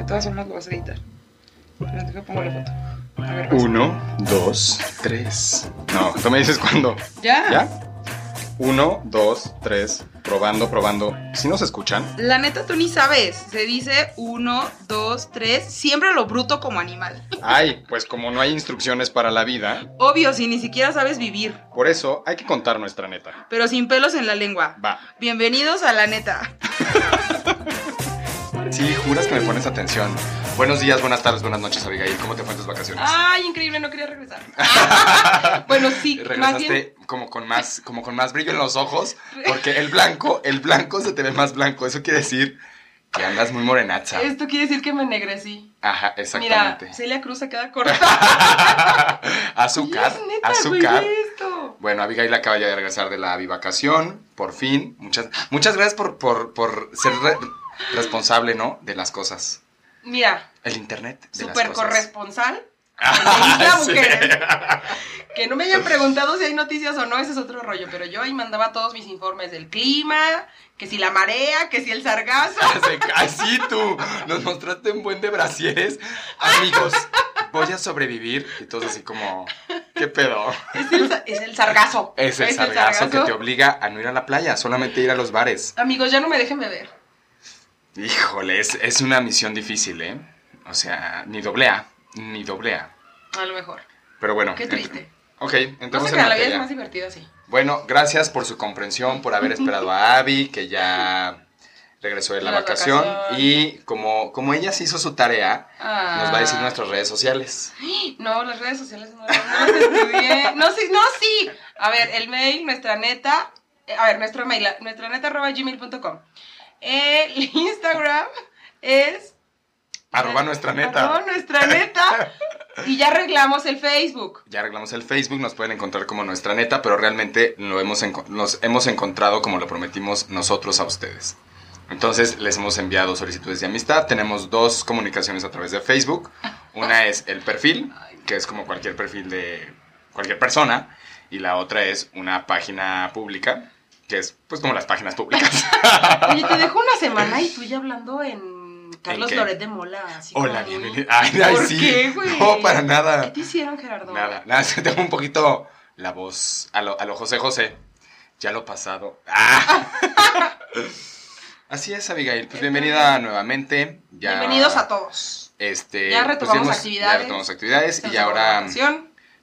De todas formas lo vas a editar. Pero deja pongo la foto. A ver. Uno, dos, tres. No, tú me dices cuándo. ¿Ya? ¿Ya? Uno, dos, tres. Probando, probando. ¿Sí nos escuchan? La neta, tú ni sabes. Se dice uno, dos, tres. Siempre lo bruto como animal. Ay, pues como no hay instrucciones para la vida, Obvio, si ni siquiera sabes vivir. por eso hay que contar nuestra neta. Pero sin pelos en la lengua. Va. Bienvenidos a la neta. Sí, juras que me pones atención. Buenos días, buenas tardes, buenas noches, Abigail. ¿Cómo te fue en tus vacaciones? Ay, increíble, no quería regresar. bueno, sí, más Regresaste bien. como con más, como con más brillo en los ojos, porque el blanco, el blanco se te ve más blanco. Eso quiere decir que andas muy morenaza. Esto quiere decir que me ennegrecí. Ajá, Mira, exactamente. Celia Cruz se queda corta. azúcar, Sí, es neta, azúcar. güey, esto. Bueno, Abigail acaba ya de regresar de la bivacación, por fin. Muchas, muchas gracias por, por, por ser responsable, ¿no? De las cosas. Mira, El internet de super las cosas. corresponsal. Ah, sí. Que no me hayan preguntado si hay noticias o no, ese es otro rollo. Pero yo ahí mandaba todos mis informes del clima, que si la marea, que si el sargazo. Así tú, nos mostraste un buen de brasieres. Amigos, voy a sobrevivir. Y todos así como, ¿qué pedo? Es el, es el sargazo. Es el sargazo que te obliga a no ir a la playa, solamente ir a los bares. Amigos, ya no me dejen beber. Híjole, es, es una misión difícil, ¿eh? O sea, ni doble A, ni doble A. Lo mejor. Pero bueno. Qué triste. Ok, No entramos sé en la vida es más divertida así. Bueno, gracias por su comprensión, por haber esperado a Abby, que ya regresó de la vacación. Y como, como ella sí hizo su tarea, nos va a decir Ah. nuestras redes sociales. No, las redes sociales no, no las estudié. No, sí, no, sí. A ver, el mail, nuestra neta. eh, A ver, nuestro mail, nuestra neta arroba gmail.com. El Instagram es. Arroba nuestra neta. Arroba nuestra neta. Y ya arreglamos el Facebook. Ya arreglamos el Facebook, nos pueden encontrar como nuestra neta, pero realmente lo hemos nos hemos encontrado como lo prometimos nosotros a ustedes. Entonces les hemos enviado solicitudes de amistad. Tenemos dos comunicaciones a través de Facebook. Una es el perfil, que es como cualquier perfil de cualquier persona. Y la otra es una página pública, que es pues como las páginas públicas. Oye, te dejo una semana y tú ya hablando en Carlos qué? Loret de Mola. Así Hola, como- bienvenido. Ay, ay, ¿Por sí. qué, güey? No, para ¿Qué nada. te hicieron, Gerardo? Nada, nada, tengo un poquito la voz a lo, a lo José José. Ya lo pasado. Ah. Así es, Abigail. Pues bienvenida nuevamente. Ya, Bienvenidos a todos. Este, Ya retomamos hemos- actividades. Ya retomamos actividades y ahora.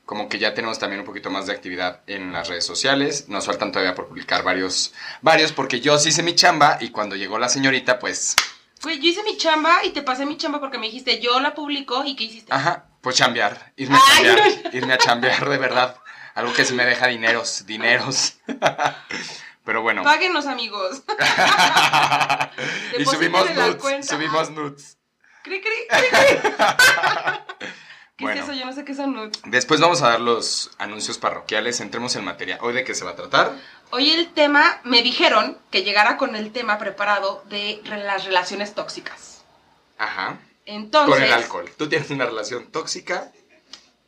Como que ya tenemos también un poquito más de actividad en las redes sociales. Nos faltan todavía por publicar varios, varios porque yo sí hice mi chamba y cuando llegó la señorita, pues, Güey, yo hice mi chamba y te pasé mi chamba porque me dijiste, yo la publico y ¿qué hiciste? ajá, pues chambear, irme a Ay, chambear, irme a chambear de verdad. Algo que sí me deja dineros, dineros. Pero bueno. Páguenos, amigos. y subimos nudes, subimos nudes. Cri, cri, cri, cri. ¿Qué Bueno. es eso? Yo no sé qué son. Después vamos a dar los anuncios parroquiales, entremos en materia. ¿Hoy de qué se va a tratar? Hoy el tema, me dijeron que llegara con el tema preparado de las relaciones tóxicas. Ajá. Entonces, Con el alcohol. Tú tienes una relación tóxica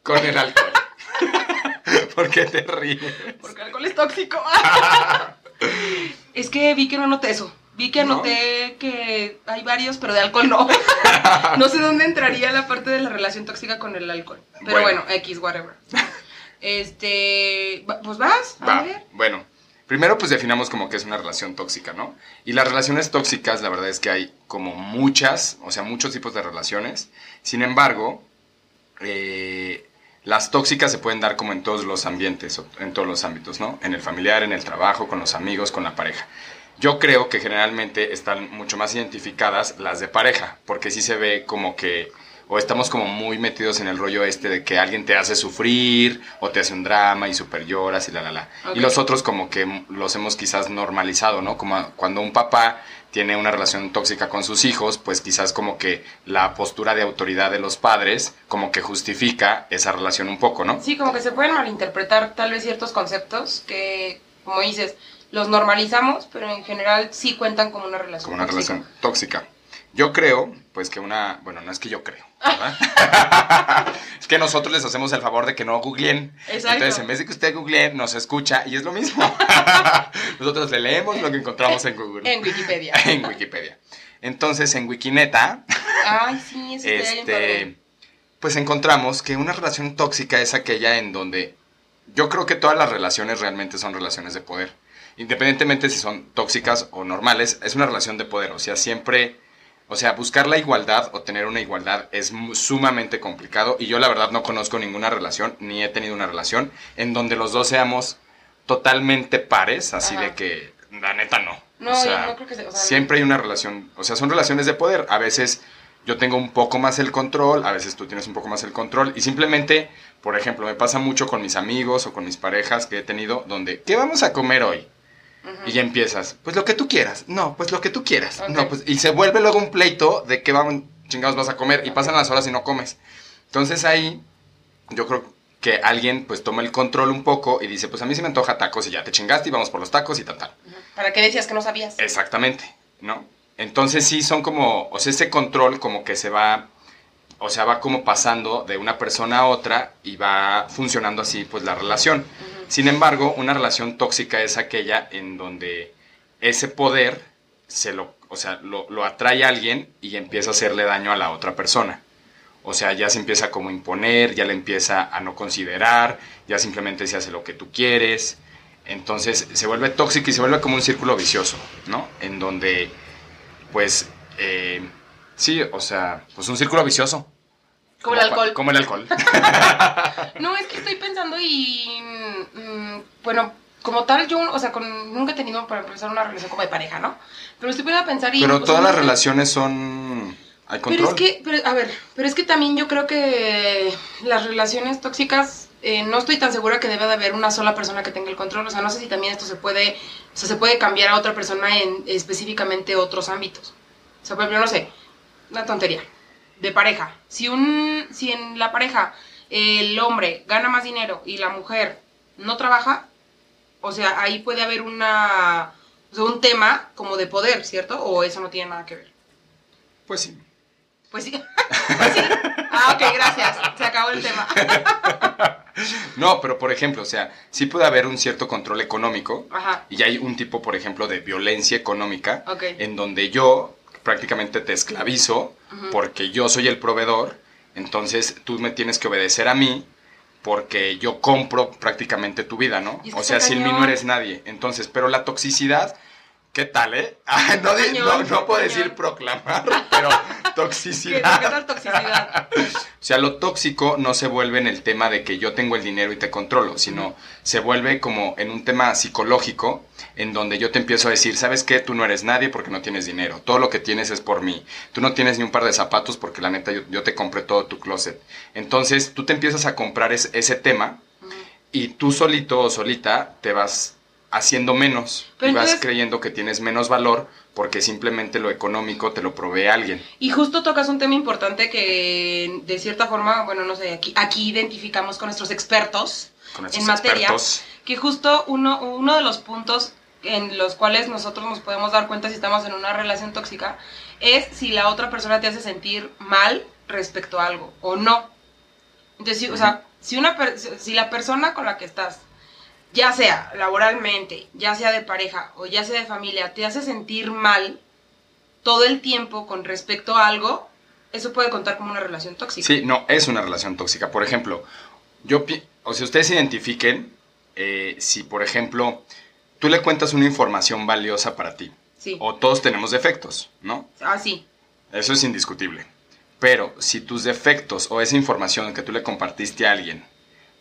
con el alcohol. ¿Por qué te ríes? porque el alcohol es tóxico. es que vi que no anoté eso. Vi que ¿No? anoté que hay varios, pero de alcohol no. no sé dónde entraría la parte de la relación tóxica con el alcohol. Pero Bueno. bueno, X, whatever. Este, pues vas, a Va, ver. bueno. Primero pues definamos como que es una relación tóxica, ¿no? Y las relaciones tóxicas, la verdad es que hay como muchas, o sea, muchos tipos de relaciones. Sin embargo, eh, las tóxicas se pueden dar como en todos los ambientes, en todos los ámbitos, ¿no? En el familiar, en el trabajo, con los amigos, con la pareja. Yo creo que generalmente están mucho más identificadas las de pareja, porque sí se ve como que o estamos como muy metidos en el rollo este de que alguien te hace sufrir o te hace un drama y super lloras y la la la. Y los otros como que los hemos quizás normalizado, ¿no? Como cuando un papá tiene una relación tóxica con sus hijos, pues quizás como que la postura de autoridad de los padres como que justifica esa relación un poco, ¿no? Sí, como que se pueden malinterpretar tal vez ciertos conceptos que, como dices, los normalizamos, pero en general sí cuentan como una relación como una tóxica. relación tóxica. Yo creo, pues que una, bueno, no es que yo creo, ¿verdad? es que nosotros les hacemos el favor de que no googleen. Exacto. Entonces, en vez de que usted googlee, nos escucha y es lo mismo. nosotros le leemos lo que encontramos en Google. En Wikipedia. en Wikipedia. Entonces, en Wikineta, Ay, sí, eso este, pues encontramos que una relación tóxica es aquella en donde yo creo que todas las relaciones realmente son relaciones de poder. Independientemente si son tóxicas o normales, es una relación de poder. O sea, siempre, o sea, buscar la igualdad o tener una igualdad es sumamente complicado. Y yo la verdad no conozco ninguna relación, ni he tenido una relación en donde los dos seamos totalmente pares, así Ajá. de que, la neta no. No, O yo no creo que sea. O sea, siempre hay una relación, o sea, son relaciones de poder. A veces yo tengo un poco más el control, a veces tú tienes un poco más el control. Y simplemente, por ejemplo, me pasa mucho con mis amigos o con mis parejas que he tenido, donde, ¿qué vamos a comer hoy? Y ya empiezas, pues lo que tú quieras, no, pues lo que tú quieras, Ok. no, pues, y se vuelve luego un pleito de qué vamos, chingados vas a comer, y pasan las horas y no comes. Entonces ahí, yo creo que alguien pues toma el control un poco y dice, pues a mí se me antoja tacos y ya te chingaste y vamos por los tacos y tal, tal. ¿Para qué decías que no sabías? Exactamente, ¿no? Entonces sí son como, o sea, ese control como que se va, o sea, va como pasando de una persona a otra y va funcionando así pues la relación. Ujú. Sin embargo, una relación tóxica es aquella en donde ese poder se lo, o sea, lo, lo atrae a alguien y empieza a hacerle daño a la otra persona. O sea, ya se empieza como a imponer, ya le empieza a no considerar, ya simplemente se hace lo que tú quieres. Entonces se vuelve tóxico y se vuelve como un círculo vicioso, ¿no? En donde, pues, eh, sí, o sea, pues un círculo vicioso. Como el alcohol. Como el alcohol. No, es que estoy pensando y. mm, bueno, como tal, yo, o sea, con- nunca he tenido para empezar una relación como de pareja, ¿no? Pero estoy poniendo a pensar y. Pero sea, todas no las relaciones son... Hay control. Pero es que, pero, a ver, pero es que también yo creo que las relaciones tóxicas, eh, no estoy tan segura que debe de haber una sola persona que tenga el control. O sea, no sé si también esto se puede, o sea, se puede cambiar a otra persona en específicamente otros ámbitos. O sea, por ejemplo, no sé, una tontería, de pareja. Si un, si en la pareja el hombre gana más dinero y la mujer no trabaja, o sea, ahí puede haber una, o sea, un tema como de poder, ¿cierto? O eso no tiene nada que ver. Pues sí. Pues sí. Pues sí. Ah, ok, gracias. Se acabó el tema. No, pero por ejemplo, o sea, sí puede haber un cierto control económico Ajá. y hay un tipo, por ejemplo, de violencia económica Ok. en donde yo prácticamente te esclavizo Porque yo soy el proveedor, entonces tú me tienes que obedecer a mí porque yo compro prácticamente tu vida, ¿no? O sea, sin mí no eres nadie. Entonces, pero la toxicidad, ¿qué tal, eh? Ah, no, puedo decir proclamar, pero ¿Qué, toxicidad. ¿Qué tal toxicidad? O sea, lo tóxico no se vuelve en el tema de que yo tengo el dinero y te controlo, sino se vuelve como en un tema psicológico en donde yo te empiezo a decir, ¿sabes qué? Tú no eres nadie porque no tienes dinero. Todo lo que tienes es por mí. Tú no tienes ni un par de zapatos porque la neta yo, yo te compré todo tu closet. Entonces tú te empiezas a comprar es- ese tema y tú solito o solita te vas haciendo menos Pero y vas creyendo que tienes menos valor porque simplemente lo económico te lo provee alguien. Y justo tocas un tema importante que de cierta forma, bueno, no sé, aquí, aquí identificamos con nuestros expertos Con en materia, expertos. que justo uno, uno de los puntos en los cuales nosotros nos podemos dar cuenta si estamos en una relación tóxica es si la otra persona te hace sentir mal respecto a algo o no. Entonces, o sea, si, una si la persona con la que estás, ya sea laboralmente, ya sea de pareja o ya sea de familia, te hace sentir mal todo el tiempo con respecto a algo, eso puede contar como una relación tóxica. Sí, no, es una relación tóxica. Por ejemplo, yo, o sea, ustedes identifiquen eh, si, por ejemplo, tú le cuentas una información valiosa para ti, Sí. o todos tenemos defectos, ¿no? Ah, sí. Eso es indiscutible. Pero si tus defectos o esa información que tú le compartiste a alguien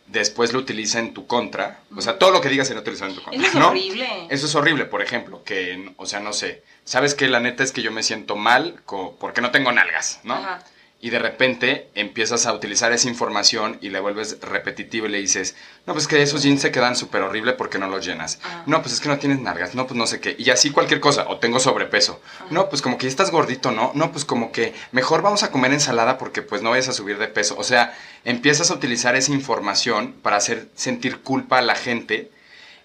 después lo utiliza en tu contra, o sea, todo lo que digas se lo utiliza en tu contra, Eso es ¿no? horrible. Eso es horrible, por ejemplo, que, o sea, no sé, sabes que la neta es que yo me siento mal porque no tengo nalgas, ¿no? Ajá. Y de repente empiezas a utilizar esa información y la vuelves repetitiva y le dices, no, pues que esos jeans se quedan súper horrible porque no los llenas. Ajá. No, pues es que no tienes nalgas. No, pues no sé qué. Y así cualquier cosa. O tengo sobrepeso. No, pues como que ya estás gordito, ¿no? No, pues como que mejor vamos a comer ensalada porque pues no vayas a subir de peso. O sea, empiezas a utilizar esa información para hacer sentir culpa a la gente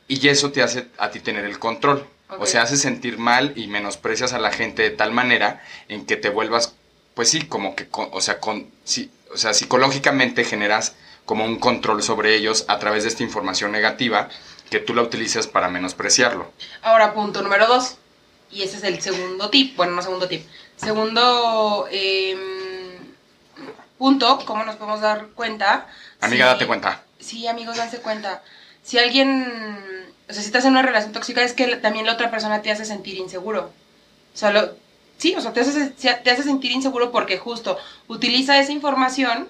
y eso te hace a ti tener el control. O sea, hace sentir mal y menosprecias a la gente de tal manera en que te vuelvas, pues sí, como que, o sea, con, sí, o sea, psicológicamente generas como un control sobre ellos a través de esta información negativa que tú la utilizas para menospreciarlo. Ahora, punto número dos. Y ese es el segundo tip, bueno, no segundo tip. Segundo em, punto, ¿cómo nos podemos dar cuenta? Amiga, Si- date cuenta. Sí, amigos, danse cuenta. Si alguien, o sea, si estás en una relación tóxica, es que también la otra persona te hace sentir inseguro. O sea, lo, sí, o sea, te hace, te hace sentir inseguro porque justo utiliza esa información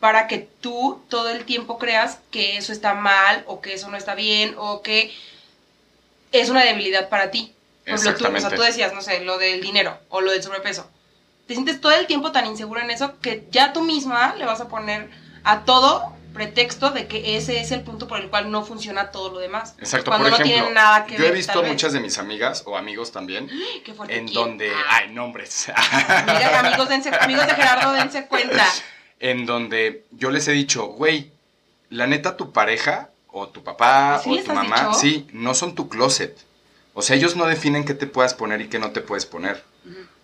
para que tú todo el tiempo creas que eso está mal o que eso no está bien o que es una debilidad para ti. Por ejemplo, tú, o sea, tú decías, no sé, lo del dinero o lo del sobrepeso. Te sientes todo el tiempo tan inseguro en eso que ya tú misma le vas a poner a todo pretexto de que ese es el punto por el cual no funciona todo lo demás. Exacto, Cuando por no ejemplo, tiene nada que yo he visto muchas de mis amigas o amigos también Ay, qué fuerte, en ¿quién? donde Ah, hay nombres. mira, amigos, dense- amigos de Gerardo, dense cuenta. en donde yo les he dicho, güey, la neta tu pareja o tu papá ¿Sí o tu mamá, dicho? sí, no son tu closet. O sea, ellos no definen qué te puedas poner y qué no te puedes poner.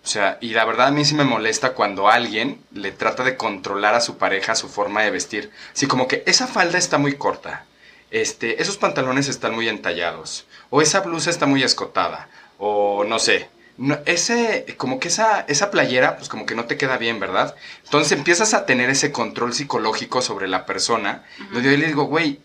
O sea, y la verdad a mí sí me molesta cuando alguien le trata de controlar a su pareja su forma de vestir. Sí, como que esa falda está muy corta. Este, esos pantalones están muy entallados. O esa blusa está muy escotada. O no sé. No, ese, como que esa, esa playera, pues como que no te queda bien, ¿verdad? Entonces empiezas a tener ese control psicológico sobre la persona. Donde yo le digo, güey,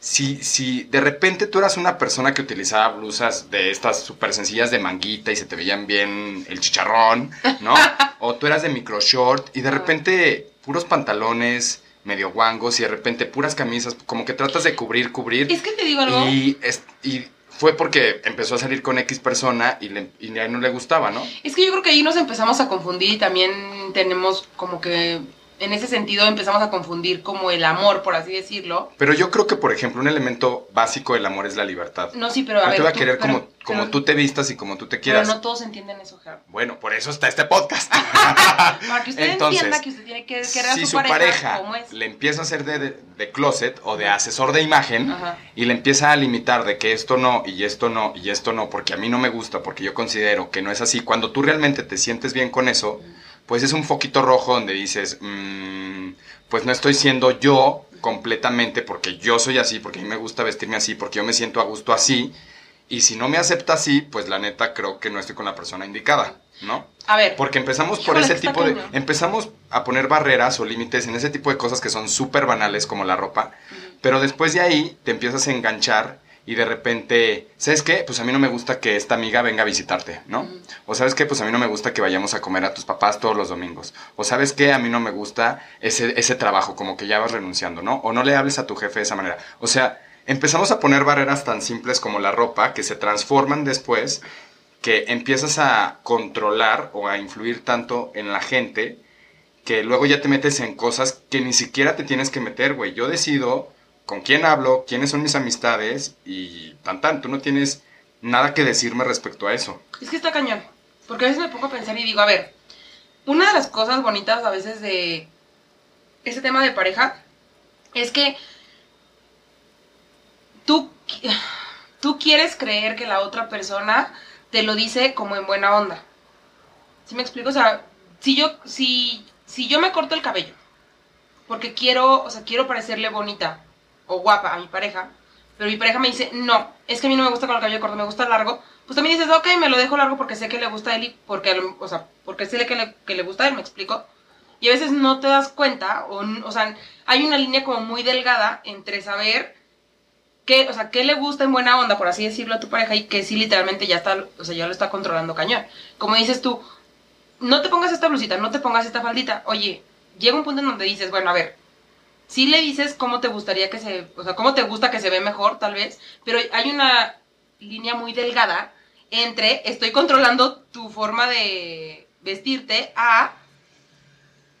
si, si de repente tú eras una persona que utilizaba blusas de estas súper sencillas de manguita y se te veían bien el chicharrón, ¿no? o tú eras de micro short y de repente puros pantalones medio guangos y de repente puras camisas, como que tratas de cubrir, cubrir. Es que te digo algo. Y, es- y fue porque empezó a salir con X persona y, le, y a él no le gustaba, ¿no? Es que yo creo que ahí nos empezamos a confundir y también tenemos como que en ese sentido empezamos a confundir como el amor, por así decirlo. Pero yo creo que, por ejemplo, un elemento básico del amor es la libertad. No, sí, pero a Yo ver. te voy a querer pero- como, como pero- tú te vistas y como tú te Pero quieras. no todos entienden eso, Gerardo. Bueno, por eso está este podcast. Para que usted Entonces, entienda que usted tiene que querer a si su, pareja, pareja como es. le empieza a hacer de, de- de closet o de asesor de imagen Ajá. y le empieza a limitar de que esto no y esto no y esto no porque a mí no me gusta, porque yo considero que no es así, cuando tú realmente te sientes bien con eso, pues es un foquito rojo donde dices, "Mm, pues no estoy siendo yo completamente porque yo soy así, porque a mí me gusta vestirme así, porque yo me siento a gusto así. Y si no me acepta así, pues la neta creo que no estoy con la persona indicada, ¿no? A ver. Porque empezamos por ese tipo de... Empezamos a poner barreras o límites en ese tipo de cosas que son súper banales como la ropa. Pero después de ahí te empiezas a enganchar y de repente, ¿sabes qué? Pues a mí no me gusta que esta amiga venga a visitarte, ¿no? O ¿sabes qué? Pues a mí no me gusta que vayamos a comer a tus papás todos los domingos. O ¿sabes qué? A mí no me gusta ese, ese trabajo, como que ya vas renunciando, ¿no? O no le hables a tu jefe de esa manera. O sea, empezamos a poner barreras tan simples como la ropa que se transforman después que empiezas a controlar o a influir tanto en la gente que luego ya te metes en cosas que ni siquiera te tienes que meter, güey. Yo decido con quién hablo, quiénes son mis amistades y tan tan. Tú no tienes nada que decirme respecto a eso. Es que está cañón. Porque a veces me pongo a pensar y digo, a ver, una de las cosas bonitas a veces de este tema de pareja es que tú, tú quieres creer que la otra persona te lo dice como en buena onda. ¿Sí me explico? O sea, si yo, si, si yo me corto el cabello porque quiero, o sea, quiero parecerle bonita o guapa a mi pareja, pero mi pareja me dice, no, es que a mí no me gusta con el cabello corto, me gusta largo, pues también dices, ok, me lo dejo largo porque sé que le gusta a él y porque, o sea, porque sé que le, que le gusta a él, me explico. Y a veces no te das cuenta, o, o sea, hay una línea como muy delgada entre saber qué, o sea, qué le gusta en buena onda, por así decirlo, a tu pareja y que sí literalmente ya está, o sea, ya lo está controlando cañón. Como dices tú, no te pongas esta blusita, no te pongas esta faldita. Oye, llega un punto en donde dices, bueno, a ver, sí le dices cómo te gustaría que se, o sea, cómo te gusta que se ve mejor, tal vez, pero hay una línea muy delgada entre estoy controlando tu forma de vestirte a,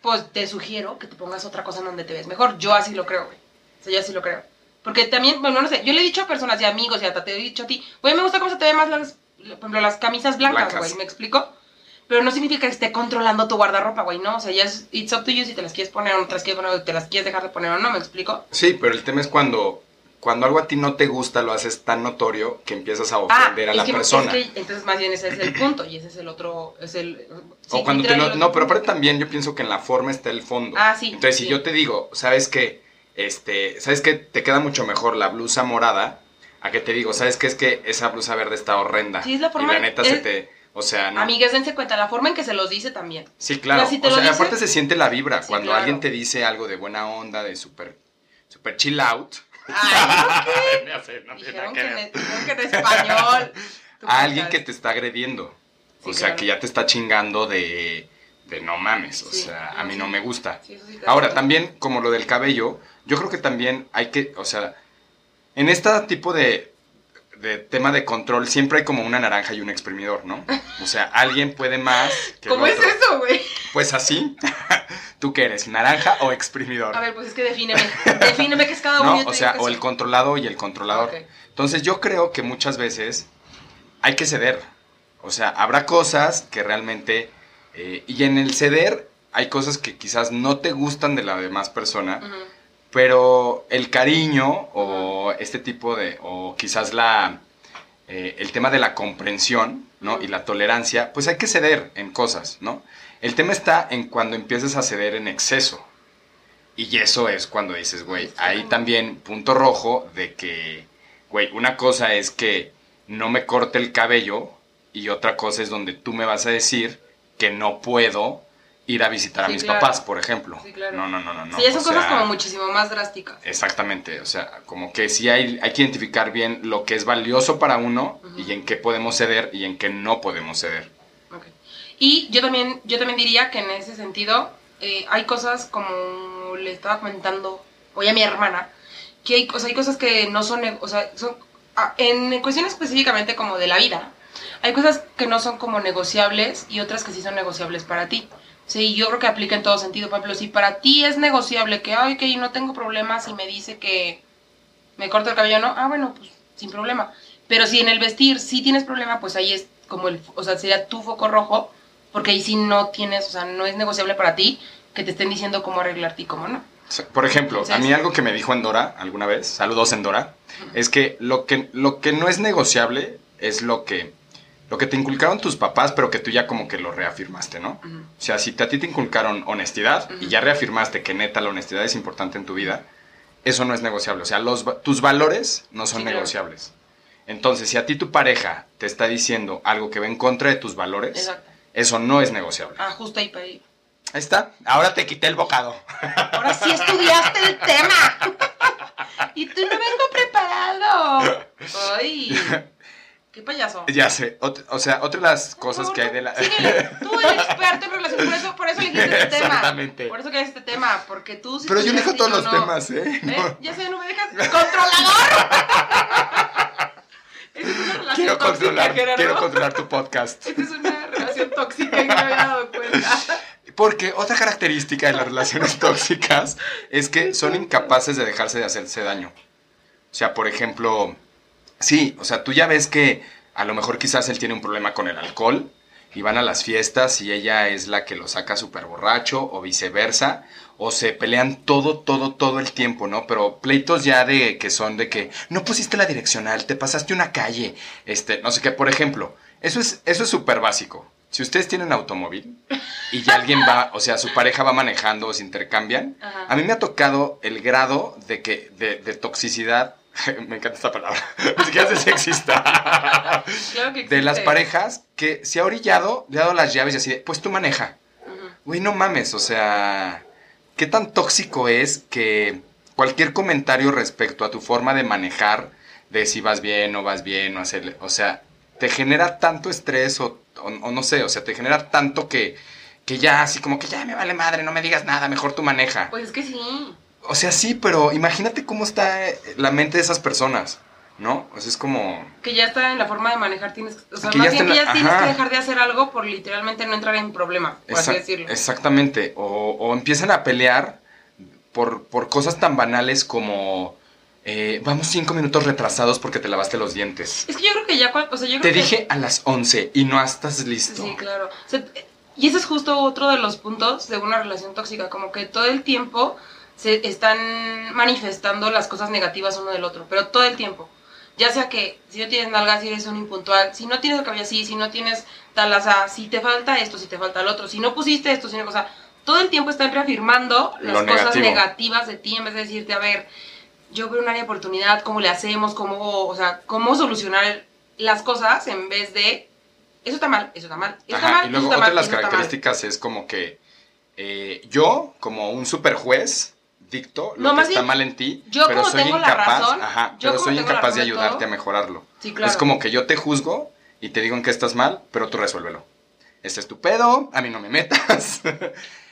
pues te sugiero que te pongas otra cosa en donde te ves mejor. Yo así lo creo, güey. O sea, yo así lo creo. Porque también, bueno, no sé, yo le he dicho a personas y amigos y hasta te he dicho a ti, güey, me gusta cómo se te ven más las, por ejemplo, las camisas blancas, Blancas. güey, ¿me explico? Pero no significa que esté controlando tu guardarropa, güey, no. O sea, ya es, it's up to you si te las quieres poner o no te las quieres poner te las quieres dejar de poner o no, ¿me explico? Sí, pero el tema es cuando, cuando algo a ti no te gusta, lo haces tan notorio que empiezas a ofender a Ah, es la que- persona. es que entonces más bien ese es el punto y ese es el otro, es el... sí, o cuando te lo, no, pero aparte también yo pienso que en la forma está el fondo. Ah, sí, Entonces, si yo te digo, ¿sabes qué? Este, ¿sabes qué? Te queda mucho mejor la blusa morada a que te digo, ¿sabes qué? Es que esa blusa verde está horrenda. Sí, es la forma- Y la neta es- se te... O sea, no. Amigas, dense cuenta, la forma en que se los dice también. Sí, claro. O sea, si te o lo sea, dice- aparte se siente la vibra. Sí, cuando claro. alguien te dice algo de buena onda, de súper super chill out. Ay, no dijeron que, en, que en español. A alguien que te está agrediendo. Sí, o sea, claro. que ya te está chingando de, de no mames. O Sí, sea, a mí no me gusta. Ahora, también, como lo del cabello, yo creo que también hay que, o sea, en este tipo de, de tema de control siempre hay como una naranja y un exprimidor, ¿no? O sea, alguien puede más que el ¿Cómo es eso, güey? Pues así, ¿tú qué eres? ¿Naranja o exprimidor? A ver, pues es que defíneme. Defíneme qué es cada uno. no, o sea, o el controlado y el controlador. Entonces yo creo que muchas veces hay que ceder. O sea, habrá cosas que realmente... eh, y en el ceder hay cosas que quizás no te gustan de la demás persona. Pero el cariño o este tipo de... o quizás la... eh, el tema de la comprensión, ¿no? Y la tolerancia, pues hay que ceder en cosas, ¿no? El tema está en cuando empiezas a ceder en exceso. Y eso es cuando dices, güey, ahí también punto rojo de que, güey, una cosa es que no me corte el cabello y otra cosa es donde tú me vas a decir que no puedo ir a visitar a mis claro. papás, por ejemplo. Sí, claro. No, no, no, no. no. sí, ya son o cosas sea, como muchísimo más drásticas. Exactamente, o sea, como que sí hay, hay que identificar bien lo que es valioso para uno y en qué podemos ceder y en qué no podemos ceder. Ok. Y yo también, yo también diría que en ese sentido eh, hay cosas como le estaba comentando hoy a mi hermana, que hay, o sea, hay cosas que no son, o sea, son, ah, en cuestiones específicamente como de la vida, hay cosas que no son como negociables y otras que sí son negociables para ti. Sí, yo creo que aplica en todo sentido. Por ejemplo, si para ti es negociable que, ay, que no tengo problemas y me dice que me corto el cabello, no, ah, bueno, pues sin problema. Pero si en el vestir sí tienes problema, pues ahí es como el, o sea, sería tu foco rojo, porque ahí sí no tienes, o sea, no es negociable para ti que te estén diciendo cómo arreglarte y cómo no. Por ejemplo, a mí algo que me dijo Endora alguna vez, saludos Endora, es que lo que, lo que no es negociable es lo que, lo que te inculcaron tus papás, pero que tú ya como que lo reafirmaste, ¿no? O sea, si te- a ti te inculcaron honestidad y ya reafirmaste que neta la honestidad es importante en tu vida, eso no es negociable. O sea, los, tus valores no son Sí, claro. negociables. Entonces, si a ti tu pareja te está diciendo algo que va en contra de tus valores, Exacto. eso no es negociable. Ah, justo ahí ahí. Ahí está. Ahora te quité el bocado. Ahora sí estudiaste el tema. y tú no vengo preparado. Ay, qué payaso. Ya sé. O sea, otra de las cosas que hay de la... Tú eres experto en relación, por eso, por eso elegiste este tema. Exactamente. Por eso que este tema, porque tú Pero yo elijo todos los no. temas, ¿eh? ¿Eh? No. Ya sé, no me dejas. ¡Controlador! Esa es una relación Quiero tóxica, controlar, Gerardo. quiero controlar tu podcast. Esta es una relación tóxica y no me había dado cuenta. Porque otra característica de las relaciones tóxicas es que son incapaces de dejarse de hacerse daño. O sea, por ejemplo, sí, o sea, tú ya ves que a lo mejor quizás él tiene un problema con el alcohol y van a las fiestas y ella es la que lo saca súper borracho o viceversa, o se pelean todo, todo, todo el tiempo, ¿no? Pero pleitos ya de que son de que no pusiste la direccional, te pasaste una calle, este, no sé qué, por ejemplo, eso es eso es súper básico. Si ustedes tienen automóvil y ya alguien va, o sea, su pareja va manejando o se intercambian, Ajá. a mí me ha tocado el grado de que de, de toxicidad, me encanta esta palabra, ni siquiera sé si exista, Claro que de las parejas que se ha orillado, le ha dado las llaves y así, de, pues tú maneja. Güey, no mames, o sea, ¿qué tan tóxico es que cualquier comentario respecto a tu forma de manejar, de si vas bien o vas bien, o, hacer, o sea, te genera tanto estrés o, o- o no sé, o sea, te genera tanto que, que ya así como que ya me vale madre, no me digas nada, mejor tú maneja. Pues es que sí. O sea, sí, pero imagínate cómo está eh, la mente de esas personas, ¿no? O sea, es como... Que ya está en la forma de manejar, tienes o sea, Que más ya bien que la- ya tienes ajá. que dejar de hacer algo por literalmente no entrar en problema, por así decirlo. Exactamente. O, o empiezan a pelear por, por cosas tan banales como eh, vamos cinco minutos retrasados porque te lavaste los dientes. Es que yo creo que ya, o sea, yo Te creo que... dije a las 11 y no estás listo. Sí, claro. O sea, y ese es justo otro de los puntos de una relación tóxica, como que todo el tiempo se están manifestando las cosas negativas uno del otro, pero todo el tiempo. Ya sea que si no tienes nalgas, si eres un impuntual, si no tienes el cabello así, si no tienes tal, o sea, si te falta esto, si te falta el otro, si no pusiste esto, si no, o sea, todo el tiempo están reafirmando las Lo cosas negativo. negativas de ti en vez de decirte, a ver, yo veo un área de oportunidad, cómo le hacemos, cómo, o sea, cómo solucionar las cosas en vez de eso está mal, eso está mal, eso está mal, y luego eso está otra de las características es como que eh, yo, como un super juez, dicto lo No, que está bien, mal en ti, yo pero como soy tengo la incapaz, razón, ajá, yo pero soy incapaz de ayudarte a mejorarlo. Sí, claro. Es como que yo te juzgo y te digo en qué estás mal, pero tú resuélvelo. Este es tu pedo, a mí no me metas.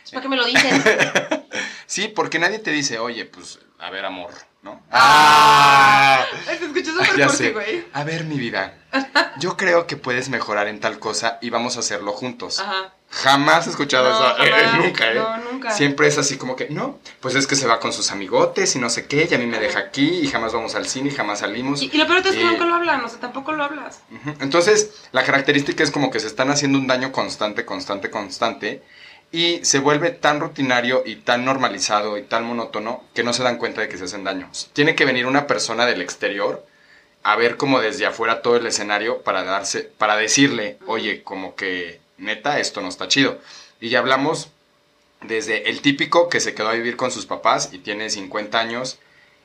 Es para que me lo dicen. sí, porque nadie te dice, oye, pues, a ver, amor, ¿no? Ah. Ay, Te escuché súper güey. A ver, mi vida, yo creo que puedes mejorar en tal cosa y vamos a hacerlo juntos. Ajá. Jamás he escuchado No, eso. eh, nunca, ¿eh? No, nunca. Siempre es así como que, no, pues es que se va con sus amigotes y no sé qué, y a mí me deja aquí y jamás vamos al cine y jamás salimos. Y, y lo peor es que Eh, nunca lo hablan, o sea, tampoco lo hablas. Entonces, la característica es como que se están haciendo un daño constante, constante, constante, y se vuelve tan rutinario y tan normalizado y tan monótono que no se dan cuenta de que se hacen daño. Tiene que venir una persona del exterior a ver como desde afuera todo el escenario para darse, para decirle, oye, como que neta, esto no está chido. Y ya hablamos desde el típico que se quedó a vivir con sus papás y tiene 50 años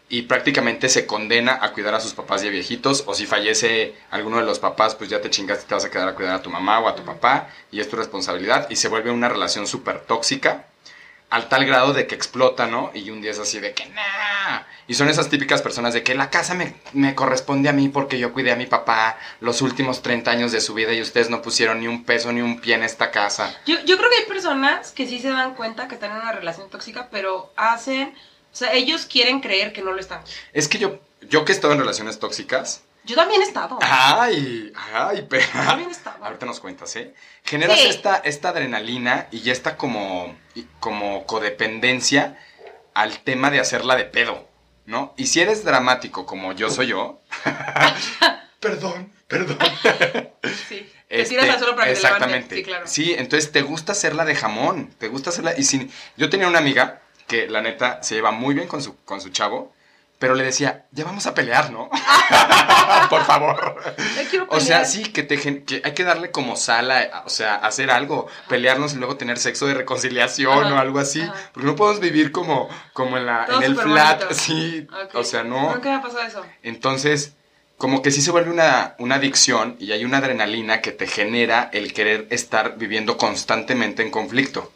y prácticamente se condena a cuidar a sus papás ya viejitos o si fallece alguno de los papás pues ya te chingaste y te vas a quedar a cuidar a tu mamá o a tu papá y es tu responsabilidad y se vuelve una relación súper tóxica al tal grado de que explota, ¿no? Y un día es así de que nah. Y son esas típicas personas de que la casa me, me corresponde a mí porque yo cuidé a mi papá los últimos 30 años de su vida y ustedes no pusieron ni un peso ni un pie en esta casa. Yo, yo creo que hay personas que sí se dan cuenta que están en una relación tóxica, pero hacen, o sea, ellos quieren creer que no lo están. Es que yo, yo que he estado en relaciones tóxicas, Yo también he estado. Ay, ay, pero. Yo también estaba. Ahorita nos cuentas, ¿eh? Generas Sí. esta, esta adrenalina y esta como, y- como codependencia al tema de hacerla de pedo, ¿no? Y si eres dramático como yo soy yo. perdón, perdón. Sí. Te tiras al suelo para que te exactamente. levanten. Sí, claro. Sí, entonces te gusta hacerla de jamón. Te gusta hacerla. Y si, yo tenía una amiga que la neta se lleva muy bien con su, con su chavo. Pero le decía, ya vamos a pelear, ¿no? Por favor. O sea, sí, que, te, que hay que darle como sala, o sea, hacer algo, pelearnos y luego tener sexo de reconciliación Ajá, o algo así. ajá. Porque no podemos vivir como, como en, la, Todo en el flat, bonito. sí. O sea, no. Nunca me ha pasado eso. Entonces, como que sí se vuelve una, una adicción y hay una adrenalina que te genera el querer estar viviendo constantemente en conflicto.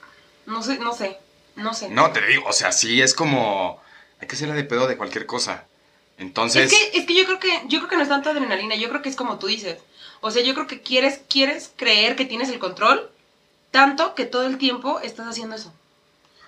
No sé, no sé. No sé. No, te digo, o sea, sí es como. Hay que hacerla de pedo de cualquier cosa. Entonces. Es que, es que yo creo que, yo creo que no es tanto adrenalina, yo creo que es como tú dices. O sea, yo creo que quieres, quieres creer que tienes el control, tanto que todo el tiempo estás haciendo eso.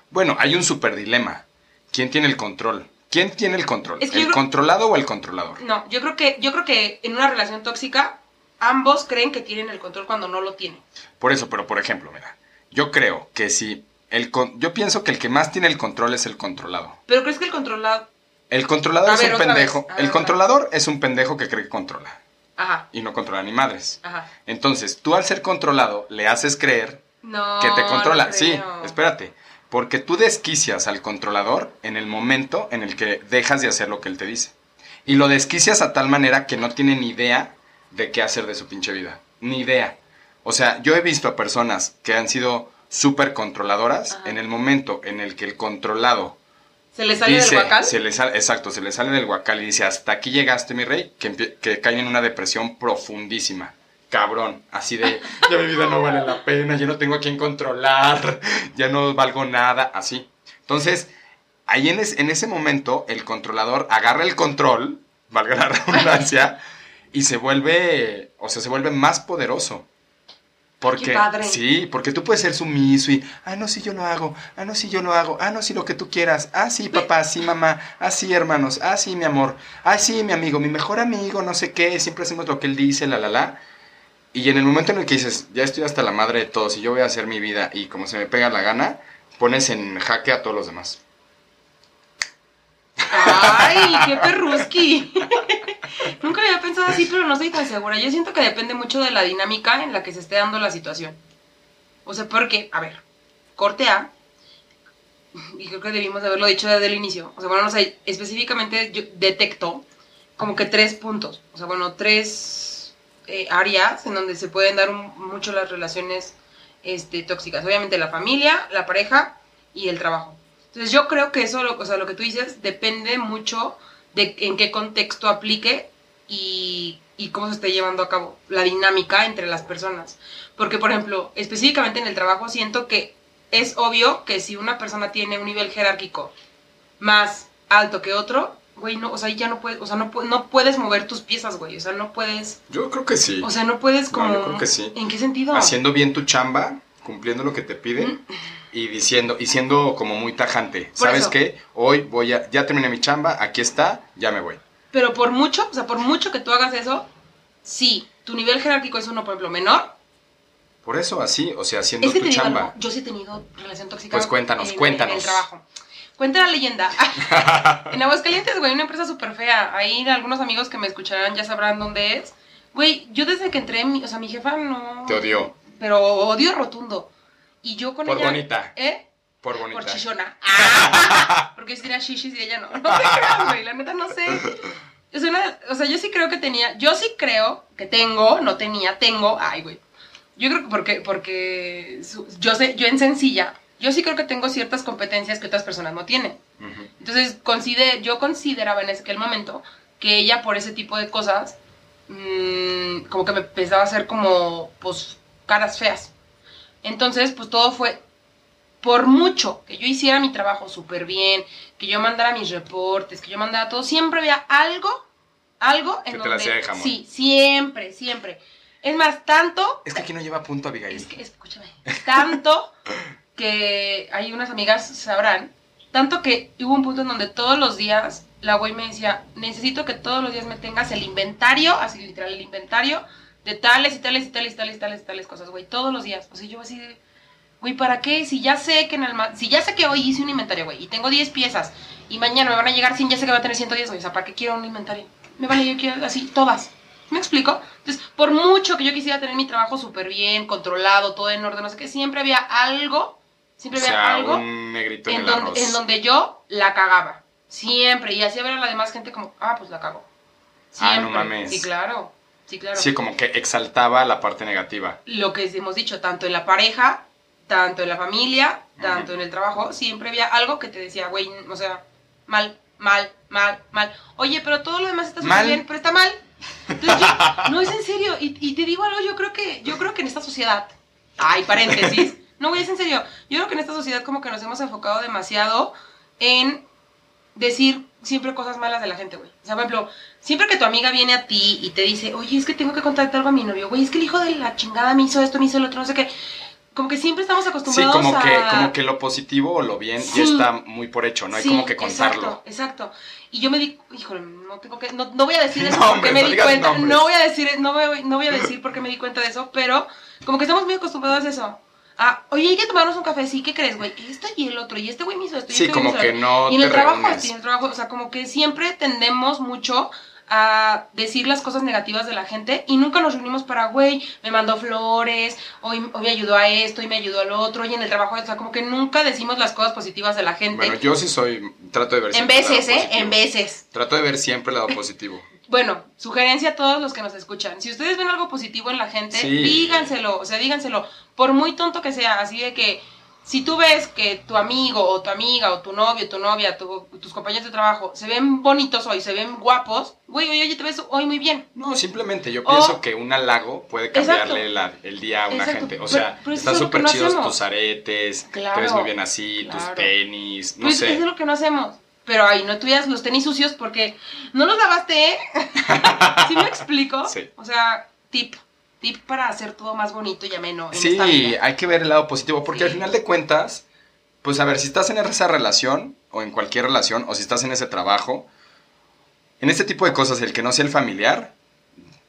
Bueno, hay un super dilema. ¿Quién tiene el control? ¿Quién tiene el control? Es que ¿El creo- controlado o el controlador? No, yo creo que, yo creo que en una relación tóxica, ambos creen que tienen el control cuando no lo tienen. Por eso, pero por ejemplo, mira, yo creo que si el con- yo pienso que el que más tiene el control es el controlado. Pero crees que el controlado. El controlador A es ver, un pendejo. ver, el controlador es un pendejo que cree que controla Ajá, y no controla ni madres. ajá. Entonces, tú al ser controlado le haces creer No. que te controla. no sí, espérate. Porque tú desquicias al controlador en el momento en el que dejas de hacer lo que él te dice. Y lo desquicias a tal manera que no tiene ni idea de qué hacer de su pinche vida. Ni idea. O sea, yo he visto a personas que han sido súper controladoras Ajá. en el momento en el que el controlado ¿Se le sale dice, del guacal? se le sale, exacto, se le sale del guacal y dice, hasta aquí llegaste, mi rey, que, que caen en una depresión profundísima. Cabrón, así de, ya mi vida no vale la pena, ya no tengo a quién controlar, ya no valgo nada, así. Entonces, ahí en, es- en ese momento, el controlador agarra el control, valga la redundancia, y se vuelve, o sea, se vuelve más poderoso. Porque, padre. sí, porque tú puedes ser sumiso y, ah, no, sí, yo lo hago, ah, no, sí, yo lo hago, ah, no, sí, lo que tú quieras, ah, sí, papá, sí, mamá, ah, sí, hermanos, ah, sí, mi amor, ah, sí, mi amigo, mi mejor amigo, no sé qué, siempre hacemos lo que él dice, la, la, la. Y en el momento en el que dices, ya estoy hasta la madre de todos y yo voy a hacer mi vida y como se me pega la gana, pones en jaque a todos los demás. ¡Ay, qué perruski! Nunca había pensado así, pero no estoy tan segura. Yo siento que depende mucho de la dinámica en la que se esté dando la situación. O sea, porque, a ver, corte A, y creo que debimos de haberlo dicho desde el inicio. O sea, bueno, no sé, específicamente yo detecto como que tres puntos. O sea, bueno, tres eh, áreas en donde se pueden dar un- mucho las relaciones este, tóxicas. Obviamente la familia, la pareja y el trabajo. Entonces yo creo que eso, lo- o sea, lo que tú dices, depende mucho de en qué contexto aplique y, y cómo se esté llevando a cabo la dinámica entre las personas. Porque, por ejemplo, específicamente en el trabajo siento que es obvio que si una persona tiene un nivel jerárquico más alto que otro, güey, no, o sea, ya no puedes, o sea, no, no puedes mover tus piezas, güey, o sea, no puedes, Yo creo que sí. o sea, no puedes No, como... yo creo que sí. ¿En qué sentido? Haciendo bien tu chamba, cumpliendo lo que te piden y diciendo, y siendo como muy tajante. Por ¿Sabes eso. qué? Hoy voy a, ya terminé mi chamba, aquí está, ya me voy. Pero por mucho, o sea, por mucho que tú hagas eso, si tu nivel jerárquico es uno, por ejemplo, menor, Por eso, así, o sea, haciendo es que tu chamba. algo, yo sí he tenido relación tóxica. Pues cuéntanos, en- cuéntanos. En el trabajo. Cuenta la leyenda. en Aguascalientes, güey, una empresa súper fea. Ahí algunos amigos que me escucharán ya sabrán dónde es. Güey, yo desde que entré, mi- o sea, mi jefa no... Te odió. Pero odio rotundo. Y yo con Por ella... bonita. ¿Eh? Por bonita. Por chichona. Ah, porque yo tenía shishis y ella no. No te creas, güey, la neta no sé. Es una, o sea, yo sí creo que tenía, yo sí creo que tengo, no tenía, tengo, ay, güey. Yo creo que porque, porque su- yo sé, yo en sencilla, yo sí creo que tengo ciertas competencias que otras personas no tienen. Entonces, consider, yo consideraba en aquel momento que ella por ese tipo de cosas, mm, como que me empezaba a hacer como, pues, caras feas. Entonces, pues todo fue, por mucho que yo hiciera mi trabajo súper bien, que yo mandara mis reportes, que yo mandara todo, siempre había algo, algo en Que te donde... la hacía de jamón. Sí, siempre, siempre. Es más, tanto... Es que aquí no lleva punto, Abigail. Es que, escúchame, tanto que hay unas amigas sabrán, tanto que hubo un punto en donde todos los días la güey me decía, necesito que todos los días me tengas el inventario, así literal, el inventario de tales y tales y tales y tales y tales y tales cosas, güey, todos los días. O sea, yo así de, güey, ¿para qué? Si ya sé que en el si ya sé que hoy hice un inventario, güey, y tengo 10 piezas, y mañana me van a llegar 100, ya sé que va a tener 110, güey, o sea, ¿para qué quiero un inventario? Me vale, yo quiero así, todas. ¿Me explico? Entonces, por mucho que yo quisiera tener mi trabajo súper bien, controlado, todo en orden, no sé qué, siempre había algo, O siempre había sea, algo un negrito en, en el donde, arroz. en donde yo la cagaba. Siempre. Y hacía ver a la demás gente como, ah, pues la cago. Ah, Siempre. no mames. Sí, claro. Sí, claro. Sí, como que exaltaba la parte negativa. Lo que hemos dicho, tanto en la pareja, tanto en la familia, tanto en el trabajo, siempre había algo que te decía, güey, o sea, mal, mal, mal, mal. Oye, pero todo lo demás está súper bien, pero está mal. Entonces yo, no es en serio. Y, y te digo algo, yo creo que, yo creo que en esta sociedad, ay, paréntesis, no, güey, es en serio. Yo creo que en esta sociedad como que nos hemos enfocado demasiado en decir siempre cosas malas de la gente, güey. O sea, por ejemplo, siempre que tu amiga viene a ti y te dice, oye, es que tengo que contarte algo a mi novio, güey, es que el hijo de la chingada me hizo esto, me hizo lo otro, no sé qué. Como que siempre estamos Sí, acostumbrados como a... que, como que lo positivo o lo bien Sí. ya está muy por hecho, no hay Sí, como que contarlo. Exacto, exacto. Y yo me di, híjole, no tengo que, no, no voy a decir eso porque me no di cuenta, nombres. no voy a decir, no voy, no voy a decir porque me di cuenta de eso, pero como que estamos muy acostumbrados a eso. Ah, oye, hay que tomarnos un café, sí, ¿qué crees, güey? Esto y el otro, y este güey me hizo esto, y Sí, este como que no. Y en el trabajo, sí, en el trabajo, o sea, como que siempre tendemos mucho a decir las cosas negativas de la gente y nunca nos reunimos para, güey, me mandó flores, hoy, hoy me ayudó a esto, y me ayudó al otro, y en el trabajo, o sea, como que nunca decimos las cosas positivas de la gente. Bueno, yo sí soy, trato de ver en siempre lado veces, ¿eh? positivo. En veces. Trato de ver siempre el lado positivo. Bueno, sugerencia a todos los que nos escuchan. Si ustedes ven algo positivo en la gente, Sí. díganselo, o sea, díganselo. Por muy tonto que sea, así de que si tú ves que tu amigo o tu amiga o tu novio, tu novia, tu- tus compañeros de trabajo se ven bonitos hoy, se ven guapos, güey, oye, oye, te ves hoy muy bien. No, simplemente yo O- pienso que un halago puede cambiarle la- el día a una Exacto. gente. O sea, pero están súper chidos tus aretes, te ves muy bien así, tus tenis, no Pues sé. eso es lo que no hacemos. Pero ay, no tuvieras los tenis sucios porque no los lavaste, ¿eh? ¿Sí me explico? Sí. O sea, tip. Tip para hacer todo más bonito y ameno. en esta Sí, vida. hay que ver el lado positivo, porque Sí. al final de cuentas, pues a ver, si estás en esa relación, o en cualquier relación, o si estás en ese trabajo, en este tipo de cosas, el que no sea el familiar,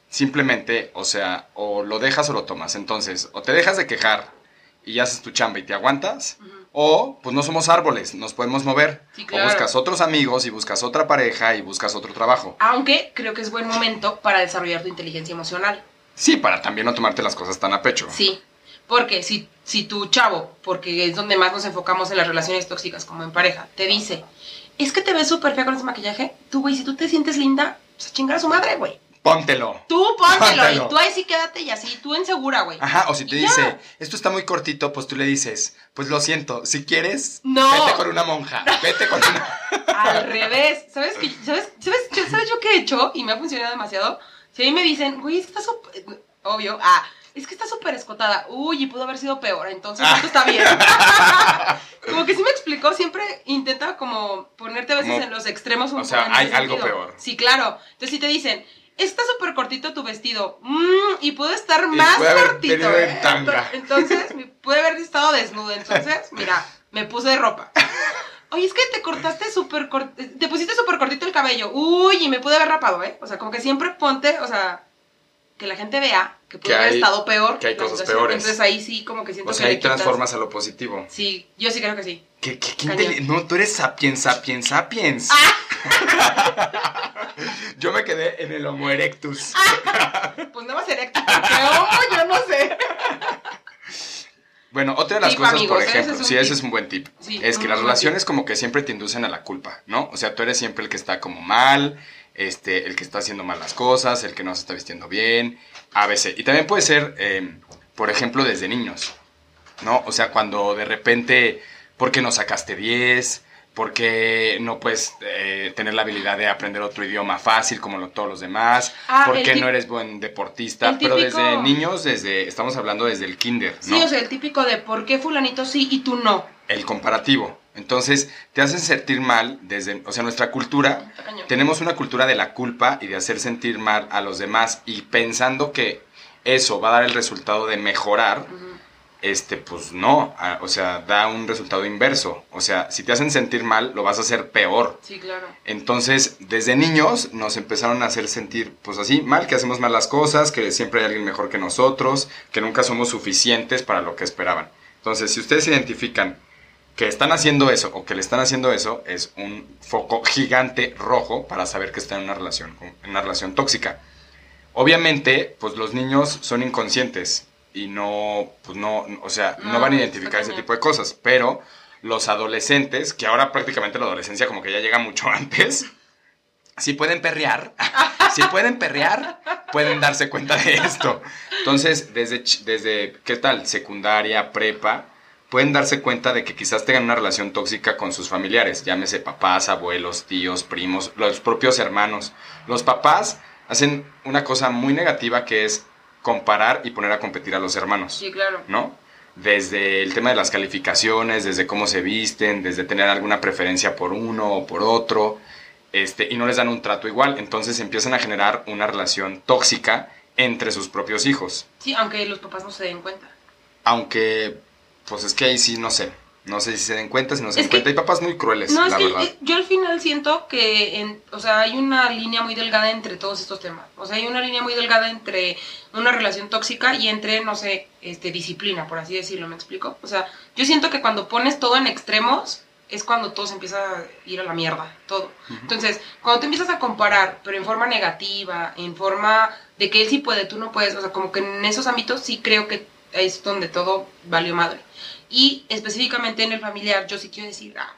simplemente, o sea, o lo dejas o lo tomas. Entonces, o te dejas de quejar y haces tu chamba y te aguantas, Ujú. O pues no somos árboles, nos podemos mover. Sí, O claro. buscas otros amigos y buscas otra pareja y buscas otro trabajo. Aunque creo que es buen momento para desarrollar tu inteligencia emocional. Sí, para también no tomarte las cosas tan a pecho. Sí. Porque si, si tu chavo, porque es donde más nos enfocamos en las relaciones tóxicas, como en pareja, te dice, es que te ves súper fea con ese maquillaje, tú, güey, si tú te sientes linda, pues a chingar a su madre, güey. Póntelo. Tú póntelo, Póntelo. y tú ahí sí quédate y así, tú insegura, güey. Ajá, o si te Y ya. dice, esto está muy cortito, pues tú le dices, pues lo siento, si quieres, No. vete con una monja, vete con una... Al revés. ¿Sabes, qué? ¿Sabes, sabes, yo- ¿Sabes yo qué he hecho? Y me ha funcionado demasiado. Si a mí me dicen, güey, es que está súper... Obvio. Ah, es que está súper escotada. Uy, y pudo haber sido peor. Entonces, esto está bien. como que sí me explicó. Siempre intenta como ponerte a veces Como- en los extremos un o sea, hay algo peor. Sí, claro. Entonces, si te dicen... Está súper cortito tu vestido. Mm, y puede estar Y más puede haber cortito. en ¿eh? tanga. Entonces, me- puede haber estado desnudo. Entonces, mira, me puse ropa. Oye, es que te cortaste súper cortito, te pusiste súper cortito el cabello. Uy, y me pude haber rapado, ¿eh? O sea, como que siempre ponte, o sea, que la gente vea que pudo haber estado peor. que hay cosas peores. Entonces ahí sí, como que siento O sea, que ahí quitas- transformas a lo positivo. Sí, yo sí creo que sí. ¿Qué, qué, qué No, tú eres sapiens, sapiens, sapiens. Yo me quedé en el Homo erectus. Pues no va a ser erecto, porque oh, yo no sé. Bueno, otra de las Tip, cosas, amigos, por ejemplo, es sí, ese es un buen tip. Sí, es que las relaciones como que siempre te inducen a la culpa, ¿no? O sea, tú eres siempre el que está como mal, este, el que está haciendo mal las cosas, el que no se está vistiendo bien, ABC. Y también puede ser, eh, por ejemplo, desde niños, ¿no? O sea, cuando de repente, ¿por qué no sacaste 10? ¿Por qué no puedes eh, tener la habilidad de aprender otro idioma fácil como lo- todos los demás? Ah, ¿Por qué no eres buen deportista? Pero desde niños, desde, estamos hablando desde el kinder, ¿no? Sí, o sea, el típico de por qué fulanito sí y tú no. el comparativo. Entonces, te hacen sentir mal desde, o sea, nuestra cultura, tenemos una cultura de la culpa y de hacer sentir mal a los demás y pensando que eso va a dar el resultado de mejorar, Ujú. Este, pues no, o sea, da un resultado inverso. O sea, si te hacen sentir mal, lo vas a hacer peor. Sí, claro. Entonces, desde niños nos empezaron a hacer sentir, pues así, mal, que hacemos mal las cosas, que siempre hay alguien mejor que nosotros, que nunca somos suficientes para lo que esperaban. Entonces, si ustedes identifican que están haciendo eso o que le están haciendo eso, es un foco gigante rojo para saber que están en una relación, en una relación tóxica. Obviamente, pues los niños son inconscientes y no, pues no, o sea, no, No, van a identificar ese tipo de cosas, pero los adolescentes, que ahora prácticamente la adolescencia como que ya llega mucho antes, si pueden perrear, si pueden perrear, pueden darse cuenta de esto. Entonces, desde, desde ¿qué tal? Secundaria, prepa, pueden darse cuenta de que quizás tengan una relación tóxica con sus familiares, llámese papás, abuelos, tíos, primos, los propios hermanos. Los papás hacen una cosa muy negativa que es comparar y poner a competir a los hermanos. Sí, claro. ¿no? Desde el tema de las calificaciones, desde cómo se visten, desde tener alguna preferencia por uno o por otro, este, y no les dan un trato igual. Entonces empiezan a generar una relación tóxica entre sus propios hijos. Sí, aunque los papás no se den cuenta. Aunque, pues es que ahí sí, no sé. No sé si se den cuenta, si no se Es den que- cuenta. Hay papás muy crueles, No, es la que verdad. eh, yo al final siento que, en- o sea, hay una línea muy delgada entre todos estos temas. O sea, hay una línea muy delgada entre una relación tóxica y entre, no sé, este, disciplina, por así decirlo, ¿me explico? O sea, yo siento que cuando pones todo en extremos es cuando todo se empieza a ir a la mierda, todo. Entonces, cuando te empiezas a comparar, pero en forma negativa, en forma de que él sí puede, tú no puedes, o sea, como que en esos ámbitos sí creo que es donde todo valió madre. Y específicamente en el familiar, yo sí quiero decir ah,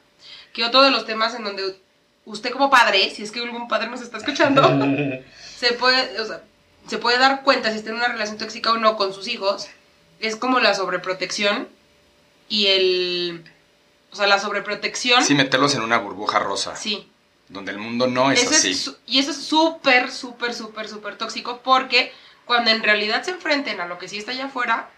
que otro de los temas en donde usted como padre, si es que algún padre nos está escuchando, se puede, o sea, se puede dar cuenta si está en una relación tóxica o no con sus hijos, es como la sobreprotección y el... O sea, la sobreprotección... Sí, meterlos en una burbuja rosa, sí. donde el mundo no es Eso así. es y eso es súper, súper, súper, súper tóxico porque cuando en realidad se enfrenten a lo que sí está allá afuera,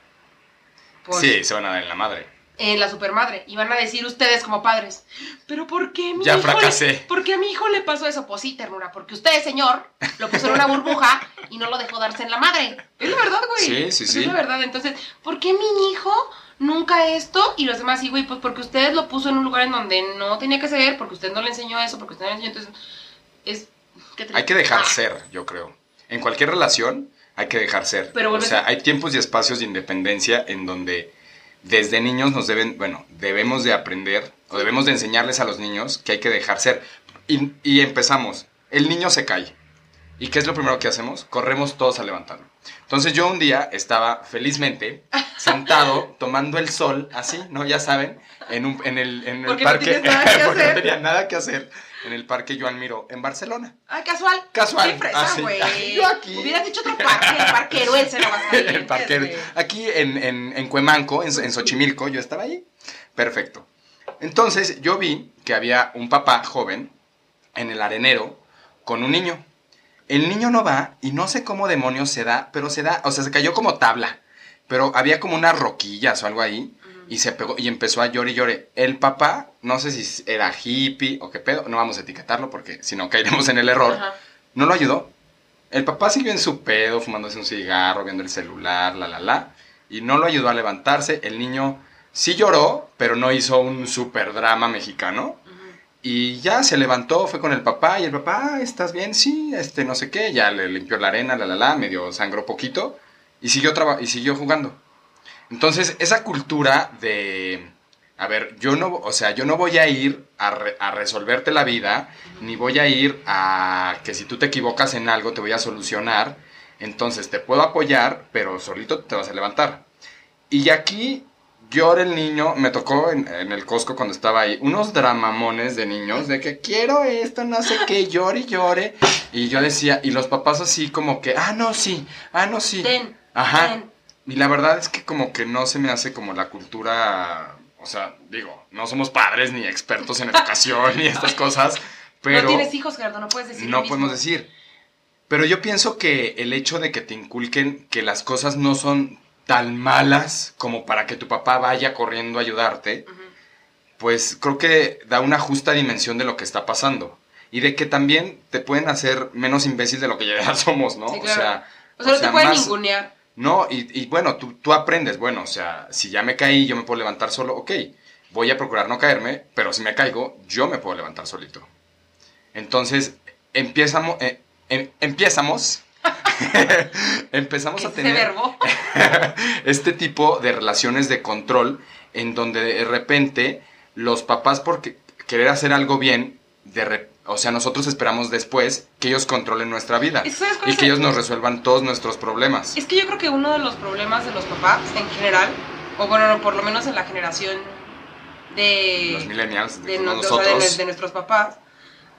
Sí, se van a dar en la madre. en la supermadre y van a decir ustedes como padres, pero ¿por qué mi Ya hijo le- fracasé. ¿Por qué a mi hijo le pasó eso? Pues sí, ternura, porque usted, señor, lo puso en una burbuja y no lo dejó darse en la madre. Es la verdad, güey. Sí, sí, sí. Es la verdad. Entonces, ¿por qué mi hijo nunca esto? Y los demás sí, güey, pues porque usted lo puso en un lugar en donde no tenía que ser, porque usted no le enseñó eso, porque usted no le enseñó. Entonces, es... qué Hay que dejar Ah. ser, yo creo. En cualquier relación hay que dejar ser. Pero o sea, a- hay tiempos y espacios de independencia en donde desde niños nos deben, bueno, debemos de aprender o debemos de enseñarles a los niños que hay que dejar ser. Y, y empezamos. El niño se cae. ¿Y qué es lo primero que hacemos? Corremos todos a levantarlo. Entonces yo un día estaba felizmente sentado tomando el sol, así, ¿no? Ya saben, en, un, en el, en el Porque parque. porque hacer. no tenía nada que hacer. En el parque Joan Miró, en Barcelona. Ay, casual. Casual. Qué fresa, Ah, sí. güey. Yo aquí. Hubieras dicho otro parque, el parquero, el Cero el parquero. Aquí en, en, en Cuemanco, en, en Xochimilco, yo estaba ahí. Perfecto. Entonces yo vi que había un papá joven en el arenero con un niño. El niño no va y no sé cómo demonios se da, pero se da, o sea, se cayó como tabla. Pero había como unas roquillas o algo ahí y se pegó y empezó a llorar y llorar. El papá, no sé si era hippie o qué pedo, no vamos a etiquetarlo porque si no caeremos en el error, Ajá. no lo ayudó. El papá siguió en su pedo, fumándose un cigarro, viendo el celular, la, la, la, y no lo ayudó a levantarse. El niño sí lloró, pero no hizo un super drama mexicano. Y ya se levantó, fue con el papá, y el papá, "Ah, ¿estás bien? Sí, este, no sé qué, ya le limpió la arena, la, la, la, medio sangró poquito, y siguió, y siguió jugando. Entonces, esa cultura de, a ver, yo no, o sea, yo no voy a ir a, re- a resolverte la vida, ni voy a ir a que si tú te equivocas en algo te voy a solucionar, entonces te puedo apoyar, pero solito te vas a levantar. Y aquí llora el niño, me tocó en, en el Costco cuando estaba ahí, unos dramamones de niños, de que quiero esto, no sé qué, llore y llore. Y yo decía, y los papás así como que, ah, no, sí, ah, no, sí. Ten, Ajá. ten. Y la verdad es que como que no se me hace como la cultura, o sea, digo, no somos padres ni expertos en educación ni estas cosas, pero no tienes hijos, Gerardo, no puedes decir lo no mismo. podemos decir. Pero yo pienso que el hecho de que te inculquen que las cosas no son tan malas como para que tu papá vaya corriendo a ayudarte, pues creo que da una justa dimensión de lo que está pasando. Y de que también te pueden hacer menos imbécil de lo que ya somos, ¿no? Sí, claro. O sea, O sea, no sea, te pueden más- ningunear. No, y, y bueno, tú, tú aprendes, bueno, o sea, si ya me caí, yo me puedo levantar solo, ok, voy a procurar no caerme, pero si me caigo, yo me puedo levantar solito. Entonces, empiezamos, eh, em- empiezamos, empezamos a tener verbo. este tipo de relaciones de control en donde de repente los papás por que- querer hacer algo bien, de re- o sea, nosotros esperamos después que ellos controlen nuestra vida Es que, ¿sabes cuál y que el- ellos nos resuelvan todos nuestros problemas. Es que yo creo que uno de los problemas de los papás en general, o bueno, no, por lo menos en la generación de, los millennials, de, de, no- o sea, nosotros. de nue- de nuestros papás,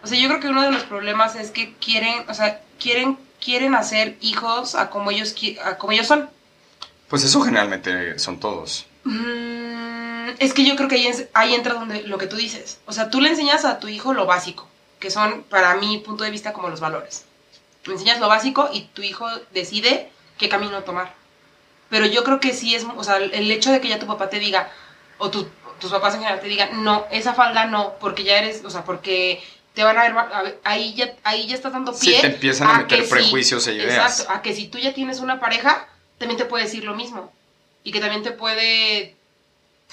o sea, yo creo que uno de los problemas es que quieren, o sea, quieren, quieren hacer hijos a como ellos, a como ellos son. Pues eso generalmente son todos. Mm, es que yo creo que ahí, ahí entra donde lo que tú dices. O sea, tú le enseñas a tu hijo lo básico, que son, para mi punto de vista, como los valores. Le enseñas lo básico y tu hijo decide qué camino tomar. Pero yo creo que sí es, o sea, el hecho de que ya tu papá te diga, o tu- tus papás en general te digan, no, esa falda no, porque ya eres, o sea, porque te van a ver, mal", a ver, ahí ya, ahí ya estás dando Sí, pie. te empiezan a meter que si- prejuicios e ideas. Exacto, a que si tú ya tienes una pareja, también te puede decir lo mismo. Y que también te puede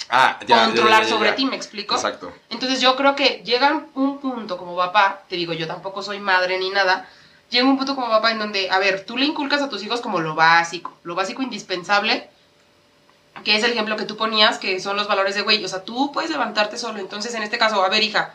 Ah, ya, controlar ya, ya, sobre ti, ¿me explico? Exacto. Entonces yo creo que llega un punto como papá, te digo, yo tampoco soy madre ni nada, llega un punto como papá en donde, a ver, tú le inculcas a tus hijos como lo básico, lo básico indispensable, que es el ejemplo que tú ponías, que son los valores de güey, o sea, tú puedes levantarte solo, entonces en este caso, a ver, hija,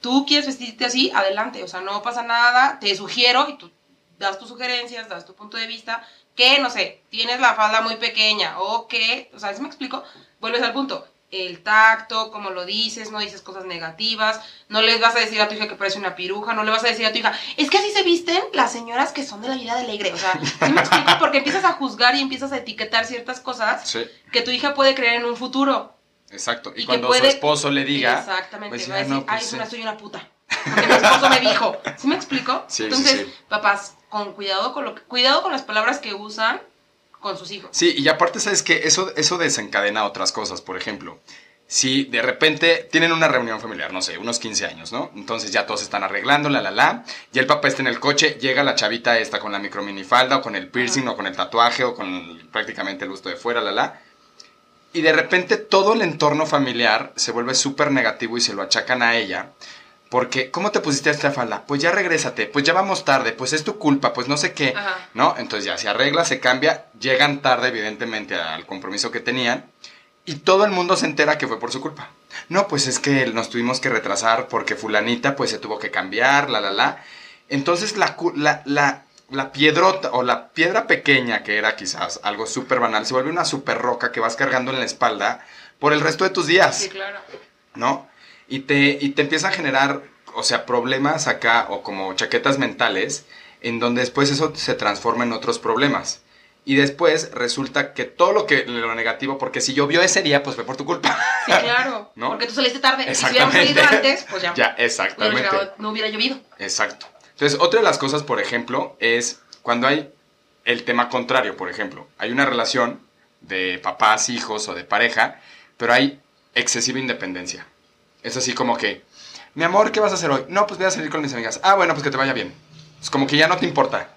tú quieres vestirte así, adelante, o sea, no pasa nada, te sugiero y tú das tus sugerencias, das tu punto de vista, que, no sé, tienes la falda muy pequeña o que, o sea, ¿sí me explico? Vuelves al punto, el tacto, como lo dices, no dices cosas negativas, no les vas a decir a tu hija que parece una piruja, no le vas a decir a tu hija, es que así se visten las señoras que son de la vida alegre, o sea, ¿sí me explico? Porque empiezas a juzgar y empiezas a etiquetar ciertas cosas Sí, que tu hija puede creer en un futuro. exacto. Y, Y cuando puede- su esposo le diga, Exactamente, pues va a decir, no, pues ay, sí. una soy una puta. Porque mi esposo me dijo. ¿Sí me explico? Entonces, papás, con cuidado con lo que- cuidado con las palabras que usan con sus hijos. Sí, y aparte, ¿sabes que Eso, eso desencadena otras cosas. Por ejemplo, si de repente tienen una reunión familiar, no sé, unos 15 años, ¿no? Entonces ya todos están arreglando, la, la, la. Ya el papá está en el coche, llega la chavita esta con la microminifalda, o con el piercing, Ajá. o con el tatuaje, o con prácticamente el gusto de fuera, la, la. Y de repente todo el entorno familiar se vuelve súper negativo y se lo achacan a ella. Porque, ¿cómo te pusiste esta falda? Pues ya regrésate, pues ya vamos tarde, pues es tu culpa, pues no sé qué. Ajá. ¿no? Entonces ya se arregla, se cambia, llegan tarde evidentemente al compromiso que tenían y todo el mundo se entera que fue por su culpa. No, pues es que nos tuvimos que retrasar porque fulanita pues se tuvo que cambiar, la, la, la. Entonces la, la, la, la piedrota o la piedra pequeña que era quizás algo súper banal se vuelve una súper roca que vas cargando en la espalda por el resto de tus días. Sí, claro. ¿no? Y te, y te empieza a generar, o sea, problemas acá o como chaquetas mentales, en donde después eso se transforma en otros problemas. Y después resulta que todo lo que lo negativo, porque si llovió ese día, pues fue por tu culpa. Sí, claro. ¿No? Porque tú saliste tarde. Si hubiéramos salido antes, pues ya. Ya, hubiera exactamente. llegado- no hubiera llovido. Exacto. Entonces, otra de las cosas, por ejemplo, es cuando hay el tema contrario, por ejemplo. Hay una relación de papás, hijos o de pareja, pero hay excesiva independencia. Es así como que, mi amor, ¿qué vas a hacer hoy? No, pues voy a salir con mis amigas. Ah, bueno, pues que te vaya bien. Es como que ya no te importa.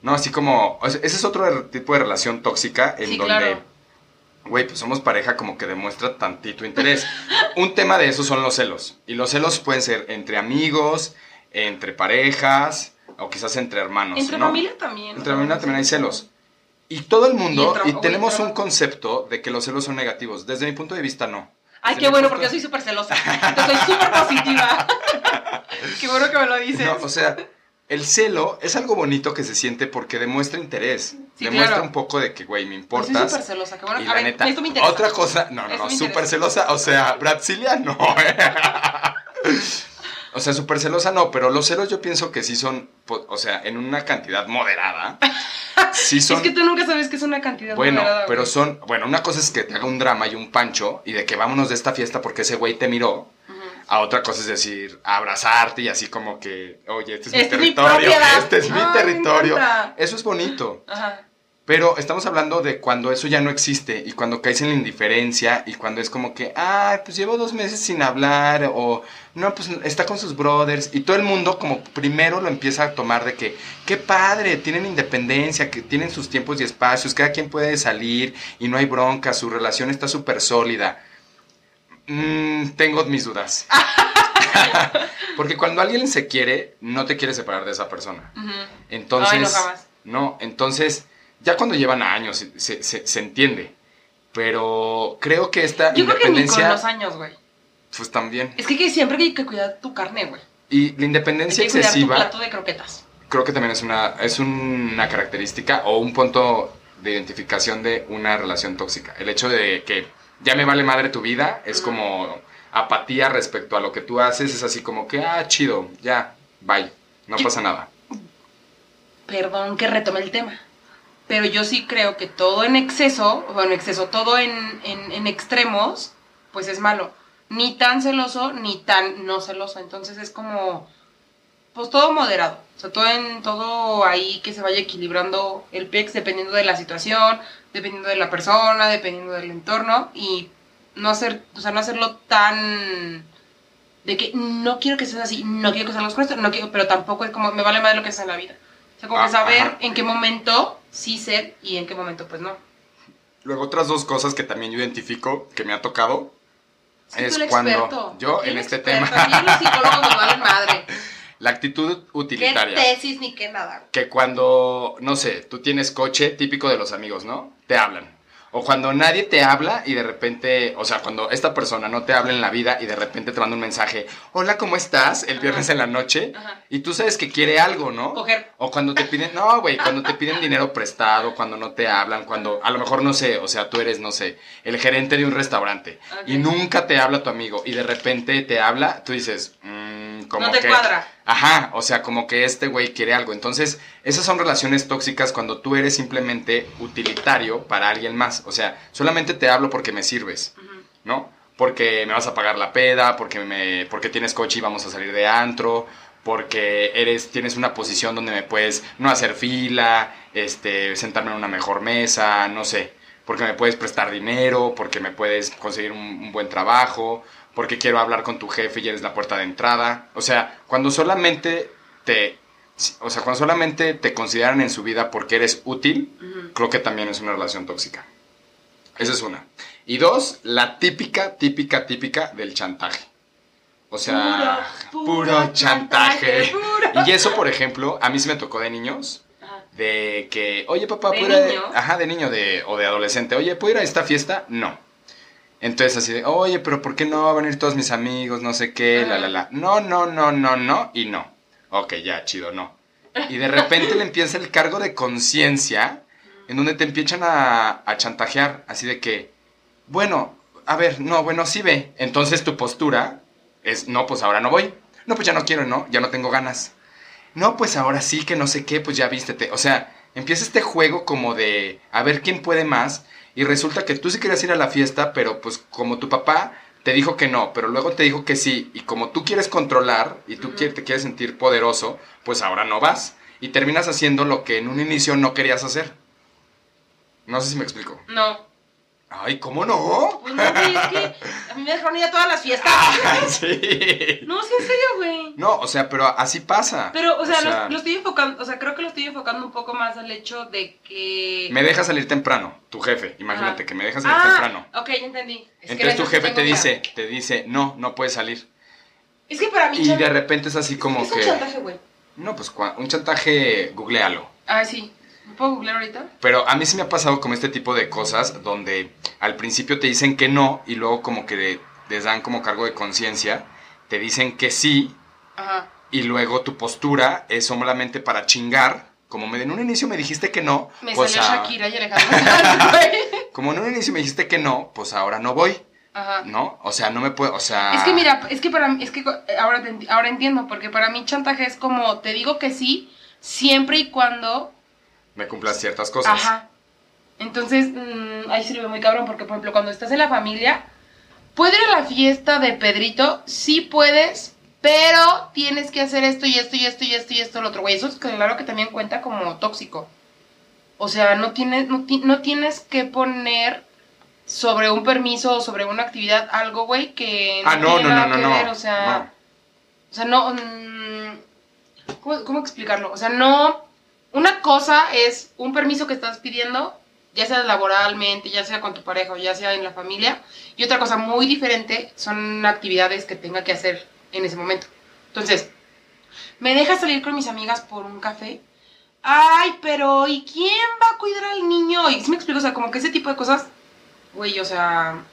¿No? Así como, o sea, ese es otro tipo de relación tóxica en Sí, donde... claro. Güey, pues somos pareja como que demuestra tantito interés. Un tema de eso son los celos. Y los celos pueden ser entre amigos, entre parejas, o quizás entre hermanos. Entre ¿no? familia también. Entre familia también hay celos. Y todo el mundo, Y tenemos un concepto de que los celos son negativos. Desde mi punto de vista, no. Ay, qué bueno, porque yo soy súper celosa. Entonces soy súper positiva. qué bueno que me lo dices. No, o sea, el celo es algo bonito que se siente porque demuestra interés. Sí, demuestra claro. un poco de que, güey, me importas. soy súper celosa. Qué bueno. Y A la ver, neta, esto me interesa. otra cosa, no, no, no, súper celosa, o sea, Brasilia no. ¿eh? o sea, súper celosa no, pero los celos yo pienso que sí son, o sea, en una cantidad moderada. Sí son, Es que tú nunca sabes que es una cantidad bueno, moderada, pero güey. son, bueno, una cosa es que te haga un drama y un pancho y de que vámonos de esta fiesta porque ese güey te miró. A otra cosa es decir, abrazarte y así como que, oye, este es mi Este es mi territorio, este es mi Ay, territorio. encanta. Eso es bonito. Ajá. Pero estamos hablando de cuando eso ya no existe y cuando caes en la indiferencia y cuando es como que, ah, pues llevo dos meses sin hablar o no, pues está con sus brothers y todo el mundo como primero lo empieza a tomar de que, qué padre, tienen independencia, que tienen sus tiempos y espacios, cada quien puede salir y no hay bronca, su relación está súper sólida. Mm, tengo mis dudas. Porque cuando alguien se quiere, no te quiere separar de esa persona. Entonces, Ay, no, jamás. no, entonces, ya cuando llevan años se, se- se- entiende. Pero creo que esta Yo creo que ni con independencia, los años, güey. pues también. Es que, que siempre hay que cuidar tu carne, güey. Y la Hay independencia que cuidar tu excesiva, plato de croquetas. creo que también es una, es una característica o un punto de identificación de una relación tóxica. El hecho de que ya me vale madre tu vida es como apatía respecto a lo que tú haces, es así como que, ah, chido, ya, bye, no pasa nada. Perdón que retome el tema. Pero yo sí creo que todo en exceso, bueno, exceso, todo en, en, en extremos, pues es malo. Ni tan celoso, ni tan no celoso. Entonces es como, pues todo moderado. O sea, todo en todo ahí que se vaya equilibrando el PEX dependiendo de la situación, dependiendo de la persona, dependiendo del entorno. Y no hacer, o sea, no hacerlo tan de que no quiero que seas así, no quiero que salgas con esto, no quiero, pero tampoco es como, me vale más lo que sea en la vida. O sea, como Ah, que saber ajá. en qué momento sí ser y en qué momento pues no. Luego otras dos cosas que también yo identifico que me ha tocado Sí, es cuando yo en este experto, tema aquí los psicólogos nos valen madre. la actitud Qué utilitaria tesis ni qué nada. que cuando no sé tú tienes coche típico de los amigos no te hablan o cuando nadie te habla y de repente o sea cuando esta persona no te habla en la vida y de repente te manda un mensaje hola cómo estás el Ajá. viernes en la noche Ajá. y tú sabes que quiere algo no Coger. o cuando te piden, no, güey, cuando te piden dinero prestado, cuando no te hablan, cuando a lo mejor no sé, o sea, tú eres, no sé, el gerente de un restaurante y nunca te habla tu amigo y de repente te habla, tú dices, mmm, como No te que. cuadra. Ajá, o sea, como que este güey quiere algo. Entonces, esas son relaciones tóxicas cuando tú eres simplemente utilitario para alguien más. O sea, solamente te hablo porque me sirves. ¿no? Porque me vas a pagar la peda, porque, me, porque tienes coche y vamos a salir de antro, porque eres, tienes una posición donde me puedes no hacer fila, este, sentarme en una mejor mesa, no sé, porque me puedes prestar dinero, porque me puedes conseguir un, un buen trabajo, porque quiero hablar con tu jefe y eres la puerta de entrada. O sea, cuando solamente te... O sea, cuando solamente te consideran en su vida porque eres útil, creo que también es una relación tóxica. Esa es una. Y dos, la típica, típica, típica del chantaje. O sea, Puro, puro, puro chantaje. chantaje, puro. Y eso, por ejemplo, a mí se me tocó de niños. Ajá. De que, oye papá, ¿De ¿puedo ir a- niño? Ajá, de niño de, o de adolescente. Oye, ¿puedo ir a esta fiesta? No. Entonces así de, oye, pero ¿por qué no van a venir todos mis amigos? No sé qué, la, la, la. No, no, no, no, no y no. Ok, ya, chido, no. Y de repente le empieza el cargo de conciencia en donde te empiezan a, a chantajear, así de que, bueno, a ver, no, bueno, sí ve. Entonces tu postura es, no, pues ahora no voy. No, pues ya no quiero, no, ya no tengo ganas. No, pues ahora sí que no sé qué, pues ya vístete. O sea, empieza este juego como de a ver quién puede más y resulta que tú sí querías ir a la fiesta, pero pues como tu papá te dijo que no, pero luego te dijo que sí y como tú quieres controlar y tú te quieres sentir poderoso, pues ahora no vas y terminas haciendo lo que en un inicio no querías hacer. No sé si me explico. No. Ay, ¿cómo no? Pues no, güey, es que a mí me dejaron ir a todas las fiestas. Sí. No, sí, en serio, güey. No, o sea, pero así pasa. Pero, o sea, lo, lo estoy enfocando, o sea, creo que lo estoy enfocando un poco más al hecho de que... Me deja salir temprano, tu jefe. Imagínate Ajá. que me deja salir ah, temprano. ok, ya entendí. Es que Entonces tu jefe te dice, te dice, no, no puedes salir. Es que para mí... Y de repente es así como es un que... chantaje, güey. No, pues un chantaje, googlealo. Ah, sí. ¿Me puedo googlear ahorita? Pero a mí sí me ha pasado como este tipo de cosas donde al principio te dicen que no y luego como que les dan como cargo de conciencia, te dicen que sí Ajá. y luego tu postura es solamente para chingar. Como me, en un inicio me dijiste que no, Me pues salió a- Shakira y Alejandro como en un inicio me dijiste que no, pues ahora no voy, Ajá. ¿no? O sea, no me puedo, o sea... Es que mira, es que para mí, es que eh, ahora, ahora entiendo, porque para mí chantaje es como, te digo que sí, siempre y cuando Me cumplas ciertas cosas. Ajá. Entonces, mm, ahí veo muy cabrón, porque por ejemplo, cuando estás en la familia, ¿puedo ir a la fiesta de Pedrito? Sí puedes, pero tienes que hacer esto y esto y esto y esto y esto lo otro, güey. Eso es claro que también cuenta como tóxico. O sea, no tienes, no, ti- no tienes que poner sobre un permiso o sobre una actividad algo, güey, que Ah, no, tiene no, nada no, no, que ver, o sea... No. O sea, no. mm, ¿cómo, cómo explicarlo? O sea, no. Una cosa es un permiso que estás pidiendo, ya sea laboralmente, ya sea con tu pareja o ya sea en la familia. Y otra cosa muy diferente son actividades que tenga que hacer en ese momento. Entonces, ¿me dejas salir con mis amigas por un café? Ay, pero ¿y quién va a cuidar al niño? Y si me explico, o sea, como que ese tipo de cosas, güey, o sea,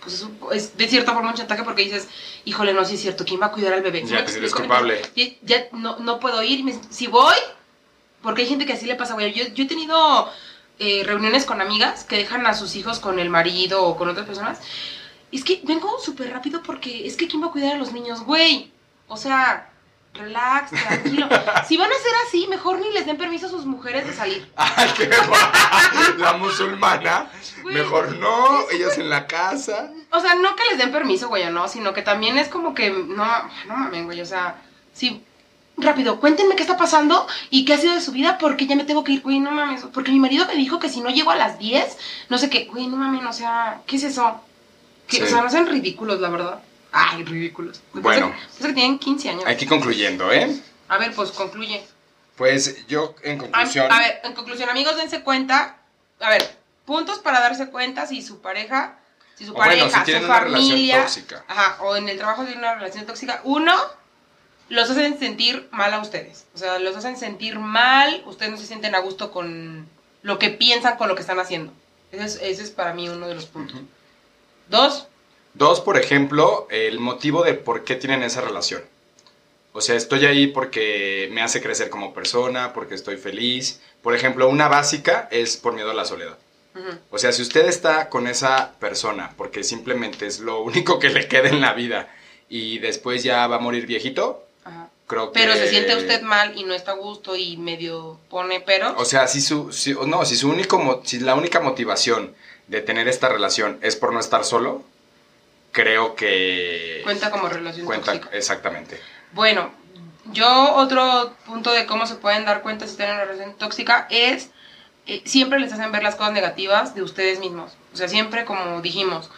pues es, de cierta forma un chantaje porque dices, híjole, no, sí es cierto, ¿quién va a cuidar al bebé? ¿Sí Ya te explico? culpable. Ya, ya no, no puedo ir, si voy, porque hay gente que así le pasa, güey. Yo, yo he tenido eh, reuniones con amigas que dejan a sus hijos con el marido o con otras personas. Y es que vengo súper rápido porque es que ¿quién va a cuidar a los niños? Güey, o sea, relax, tranquilo. si van a ser así, mejor ni les den permiso a sus mujeres de salir. Ay, qué guay. La musulmana. Güey, Mejor no, ellos en la casa. O sea, no que les den permiso, güey, o no, sino que también es como que, no, no mames, güey, o sea, sí, rápido, cuéntenme qué está pasando y qué ha sido de su vida porque ya me tengo que ir, güey, no mames, porque mi marido me dijo que si no llego a las 10, no sé qué, güey, no mames, o sea, ¿qué es eso? Que, O sea, no sean ridículos, la verdad. Ay, ridículos. Me Bueno. parece- que tienen 15 años. Aquí concluyendo, ¿eh? A ver, pues concluye. Pues yo, en conclusión. a ver, en conclusión, amigos, dense cuenta. A ver, puntos para darse cuenta si su pareja, si su O bueno, pareja, si su una relación familia, tóxica. ajá, o en el trabajo de una relación tóxica, uno, los hacen sentir mal a ustedes. O sea, los hacen sentir mal, ustedes no se sienten a gusto con lo que piensan, con lo que están haciendo. Ese es, ese es para mí uno de los puntos. Dos, Dos, por ejemplo, el motivo de por qué tienen esa relación. O sea, estoy ahí porque me hace crecer como persona, porque estoy feliz. Por ejemplo, una básica es por miedo a la soledad. O sea, si usted está con esa persona porque simplemente es lo único que le queda en la vida y después ya va a morir viejito. Creo que... pero se siente usted mal y no está a gusto y medio pone pero. O sea, si su, si- no, si su único, si la única motivación de tener esta relación es por no estar solo, creo que cuenta como relación cuenta tóxica. exactamente. Bueno, yo otro punto de cómo se pueden dar cuenta si tienen una relación tóxica es eh, siempre les hacen ver las cosas negativas de ustedes mismos. O sea, siempre como dijimos,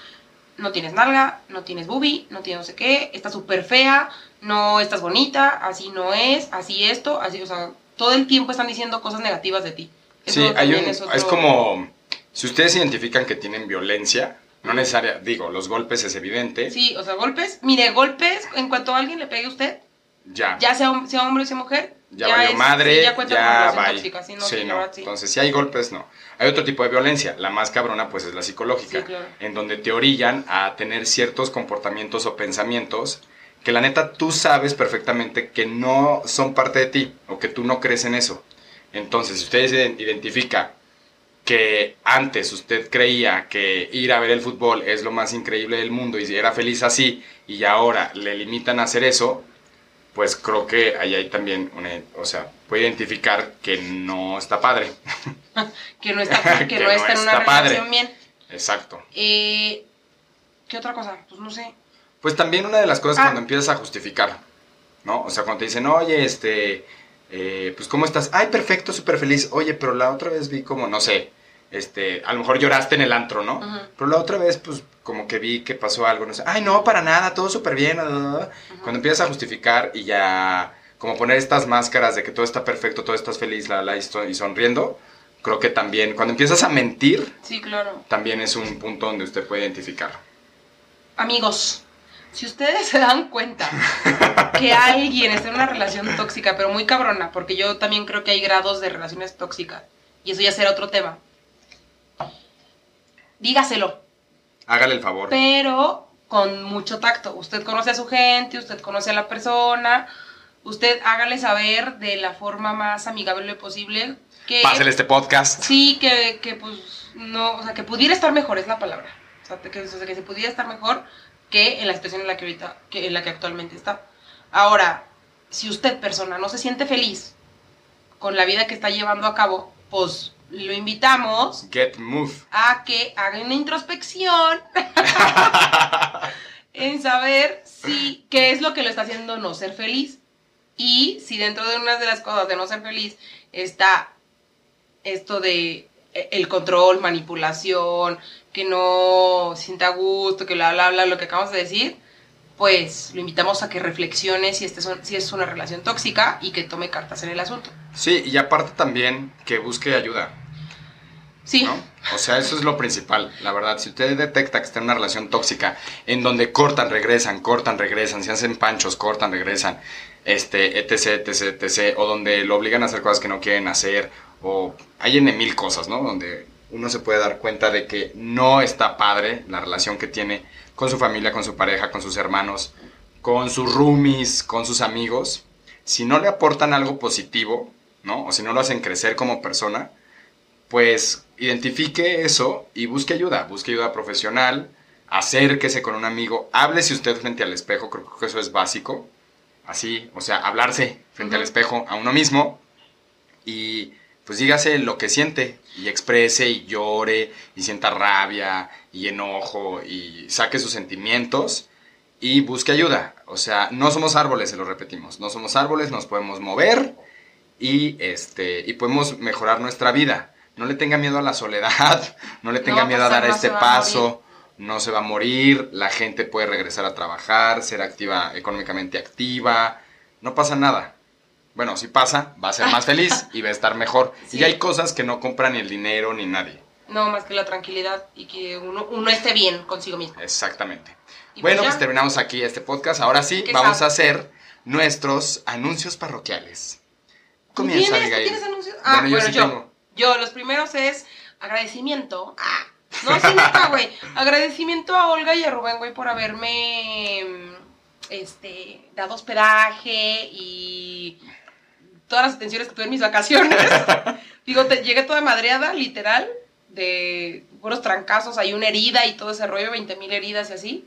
no tienes nalga, no tienes boobie, no tienes no sé qué, estás súper fea, no estás bonita, así no es, así esto, así, o sea, todo el tiempo están diciendo cosas negativas de ti. Eso Sí, hay un, es es, como si ustedes identifican que tienen violencia, no necesaria, digo, los golpes es evidente, Sí, o sea, golpes, mire, golpes, en cuanto alguien le pegue a usted, ya, ya sea, sea hombre o sea mujer, ya, valió es- madre, sí, ya cuenta ya tóxica, sí, no, sí, no. verdad, sí. Entonces, si hay golpes, no. Hay otro tipo de violencia, la más cabrona pues es la psicológica, claro. en donde te orillan a tener ciertos comportamientos o pensamientos que la neta tú sabes perfectamente que no son parte de ti o que tú no crees en eso. Entonces, si usted ide- identifica que antes usted creía que ir a ver el fútbol es lo más increíble del mundo y era feliz así y ahora le limitan a hacer eso, pues creo que ahí hay también una, o sea, puede identificar que no está padre. que no está, que Que no no está en una está padre. relación bien. Exacto. Eh, ¿Qué otra cosa? Pues no sé. Pues también una de las cosas Ah. cuando empiezas a justificar, ¿no? O sea, cuando te dicen, oye, este, eh, pues ¿cómo estás? Ay, perfecto, súper feliz. Oye, pero la otra vez vi como, no sé, este, a lo mejor lloraste en el antro, ¿no? Pero la otra vez, pues, como que vi que pasó algo, no sé, ay, no, para nada, todo súper bien. bla, bla, bla". Cuando empiezas a justificar y ya, como poner estas máscaras de que todo está perfecto, todo estás feliz, la, la, y sonriendo, creo que también, cuando empiezas a mentir, Sí, claro. también es un punto donde usted puede identificar. Amigos, si ustedes se dan cuenta que alguien está en una relación tóxica, pero muy cabrona, porque yo también creo que hay grados de relaciones tóxicas, y eso ya será otro tema, dígaselo, Hágale el favor. pero con mucho tacto. Usted conoce a su gente, usted conoce a la persona, usted hágale saber de la forma más amigable posible que... Pásale este podcast. Sí, que, que pues no, o sea, que pudiera estar mejor es la palabra. O sea, que, o sea, que se pudiera estar mejor que en la situación en la que ahorita, que en la que actualmente está. Ahora, si usted, persona, no se siente feliz con la vida que está llevando a cabo, pues lo invitamos Get move. a que haga una introspección en saber si qué es lo que lo está haciendo no ser feliz y si dentro de una de las cosas de no ser feliz está esto de el control, manipulación, que no sienta gusto, que bla bla bla, lo que acabamos de decir, pues lo invitamos a que reflexione si, este son- si es una relación tóxica y que tome cartas en el asunto. Sí, y aparte también que busque ayuda, Sí, ¿no? O sea, eso es lo principal, la verdad. Si usted detecta que está en una relación tóxica, en donde cortan, regresan, cortan, regresan, se hacen panchos, cortan, regresan, este, etc, etc, etc, o donde lo obligan a hacer cosas que no quieren hacer, o hay en mil cosas, ¿no? Donde uno se puede dar cuenta de que no está padre la relación que tiene con su familia, con su pareja, con sus hermanos, con sus roomies, con sus amigos. Si no le aportan algo positivo, ¿no? O si no lo hacen crecer como persona, pues identifique eso y busque ayuda, busque ayuda profesional, acérquese con un amigo, háblese usted frente al espejo, creo que eso es básico, así, o sea, hablarse frente al espejo a uno mismo y pues dígase lo que siente y exprese y llore y sienta rabia y enojo y saque sus sentimientos y busque ayuda. O sea, no somos árboles, se lo repetimos, no somos árboles, nos podemos mover y, este, y podemos mejorar nuestra vida. No le tenga miedo a la soledad, no le tenga miedo a pasar, dar no este a paso, no se va a morir, la gente puede regresar a trabajar, ser activa, económicamente activa, no pasa nada. Bueno, si pasa, va a ser más feliz y va a estar mejor. Sí. Y hay cosas que no compran ni el dinero ni nadie. no más que la tranquilidad y que uno, uno esté bien consigo mismo. Exactamente. Y bueno, pues pues terminamos aquí este podcast. Ahora sí, ¿Qué vamos sabe? a hacer nuestros anuncios parroquiales. ¿Tú Comienza, tienes, ¿Tú Abigail. tienes anuncios? Ah, Bueno, yo bueno, sí yo, tengo. yo, los primeros es agradecimiento. Ah, no, sí, neta, güey. Agradecimiento a Olga y a Rubén, güey, por haberme mm, este, dado hospedaje y todas las atenciones que tuve en mis vacaciones. Digo, te, llegué toda madreada, literal, de puros trancazos, hay una herida y todo ese rollo, 20 mil heridas y así.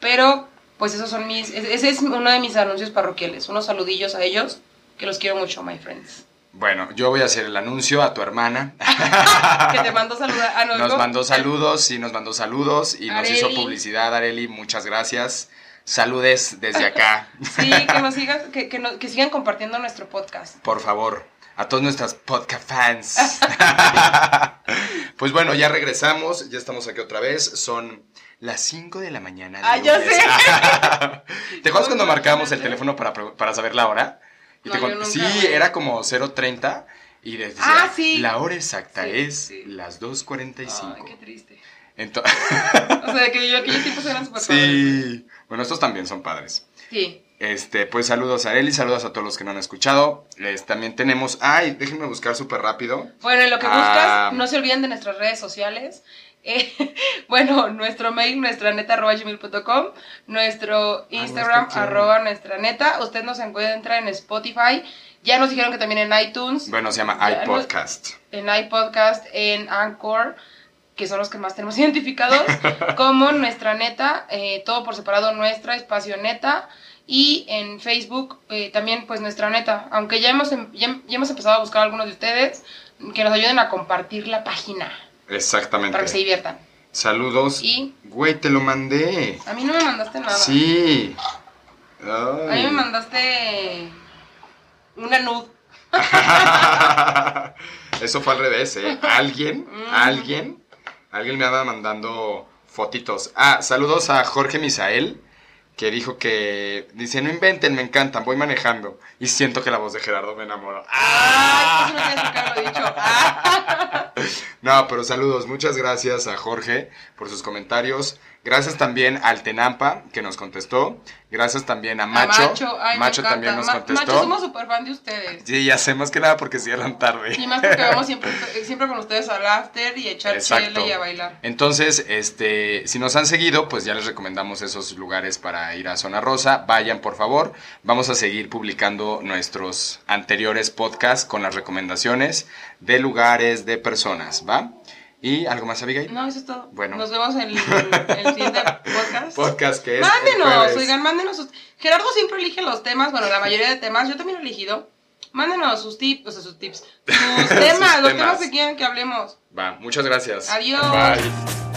Pero, pues esos son mis, ese es uno de mis anuncios parroquiales. Unos saludillos a ellos, que los quiero mucho, my friends. Bueno, yo voy a hacer el anuncio a tu hermana. que te mando saludar. Ah, no, Nos no. mandó saludos, sí, nos mandó saludos y nos hizo publicidad, Areli. Muchas gracias. Saludes desde acá, Sí, que nos sigan, que, que, no- que sigan compartiendo nuestro podcast. por favor. A todos nuestras podcast fans. pues bueno, ya regresamos, ya estamos aquí otra vez. Son las 5 de la mañana. de Ah, ya sé. ¿Te acuerdas cuando marcábamos el teléfono para, para saber la hora? Y No, te yo nunca, sí, era como 0.30 y decía, Ah, sí. la hora exacta Sí, es sí. las Ay, 2.45. qué triste. Ento- O sea, que yo aquellos tiempos eran súper padres. sí, bueno, estos también son padres. Sí. Este, pues saludos a Areli, saludos a todos los que no han escuchado. Les, también tenemos, ay, déjenme buscar súper rápido. Bueno, en lo que Ah. buscas, no se olviden de nuestras redes sociales. Eh, bueno, nuestro mail, nuestra neta arroba gmail.com, nuestro Instagram es que quiero. arroba nuestra neta. Usted nos encuentra en Spotify. Ya nos dijeron que también en iTunes, Bueno, se llama iPodcast. en iPodcast, en Anchor, que son los que más tenemos identificados, como nuestra neta, eh, todo por separado, nuestra espacio neta. Y en Facebook eh, también, pues nuestra neta, aunque ya hemos, em- ya, ya hemos empezado a buscar a algunos de ustedes que nos ayuden a compartir la página Exactamente. para que se diviertan. Saludos. Y Güey, te lo mandé. a mí no me mandaste nada. Sí. A mí me mandaste una nud. Eso fue al revés, ¿eh? Alguien, Mm. alguien, alguien me anda mandando fotitos. Ah, saludos a Jorge Misael, que dijo que, dice, no inventen, me encantan, voy manejando. Y siento que la voz de Gerardo me eso haberlo dicho. Ah. No, pero saludos, muchas gracias a Jorge por sus comentarios. Gracias también al Tenampa, que nos contestó. Gracias también a A Macho. Macho, ay, también nos Ma- contestó. Macho, somos súper fan de ustedes. Sí, ya sé, más que nada porque cierran tarde. Y más porque vamos siempre, siempre con ustedes al after y a echar chela y a bailar. Entonces, este, si nos han seguido, pues ya les recomendamos esos lugares para ir a Zona Rosa. Vayan, por favor. Vamos a seguir publicando nuestros anteriores podcasts con las recomendaciones de lugares, de personas, ¿va? ¿Y algo más, Abigail? No, eso es todo. Bueno. Nos vemos en el, en el siguiente podcast. Podcast que es. Mándenos, oigan, mándenos sus... Gerardo siempre elige los temas, bueno, la mayoría de temas, yo también he elegido. Mándenos sus tips, o sea, sus tips, sus temas, los temas. temas que quieran que hablemos. Va, muchas gracias. Adiós. Bye.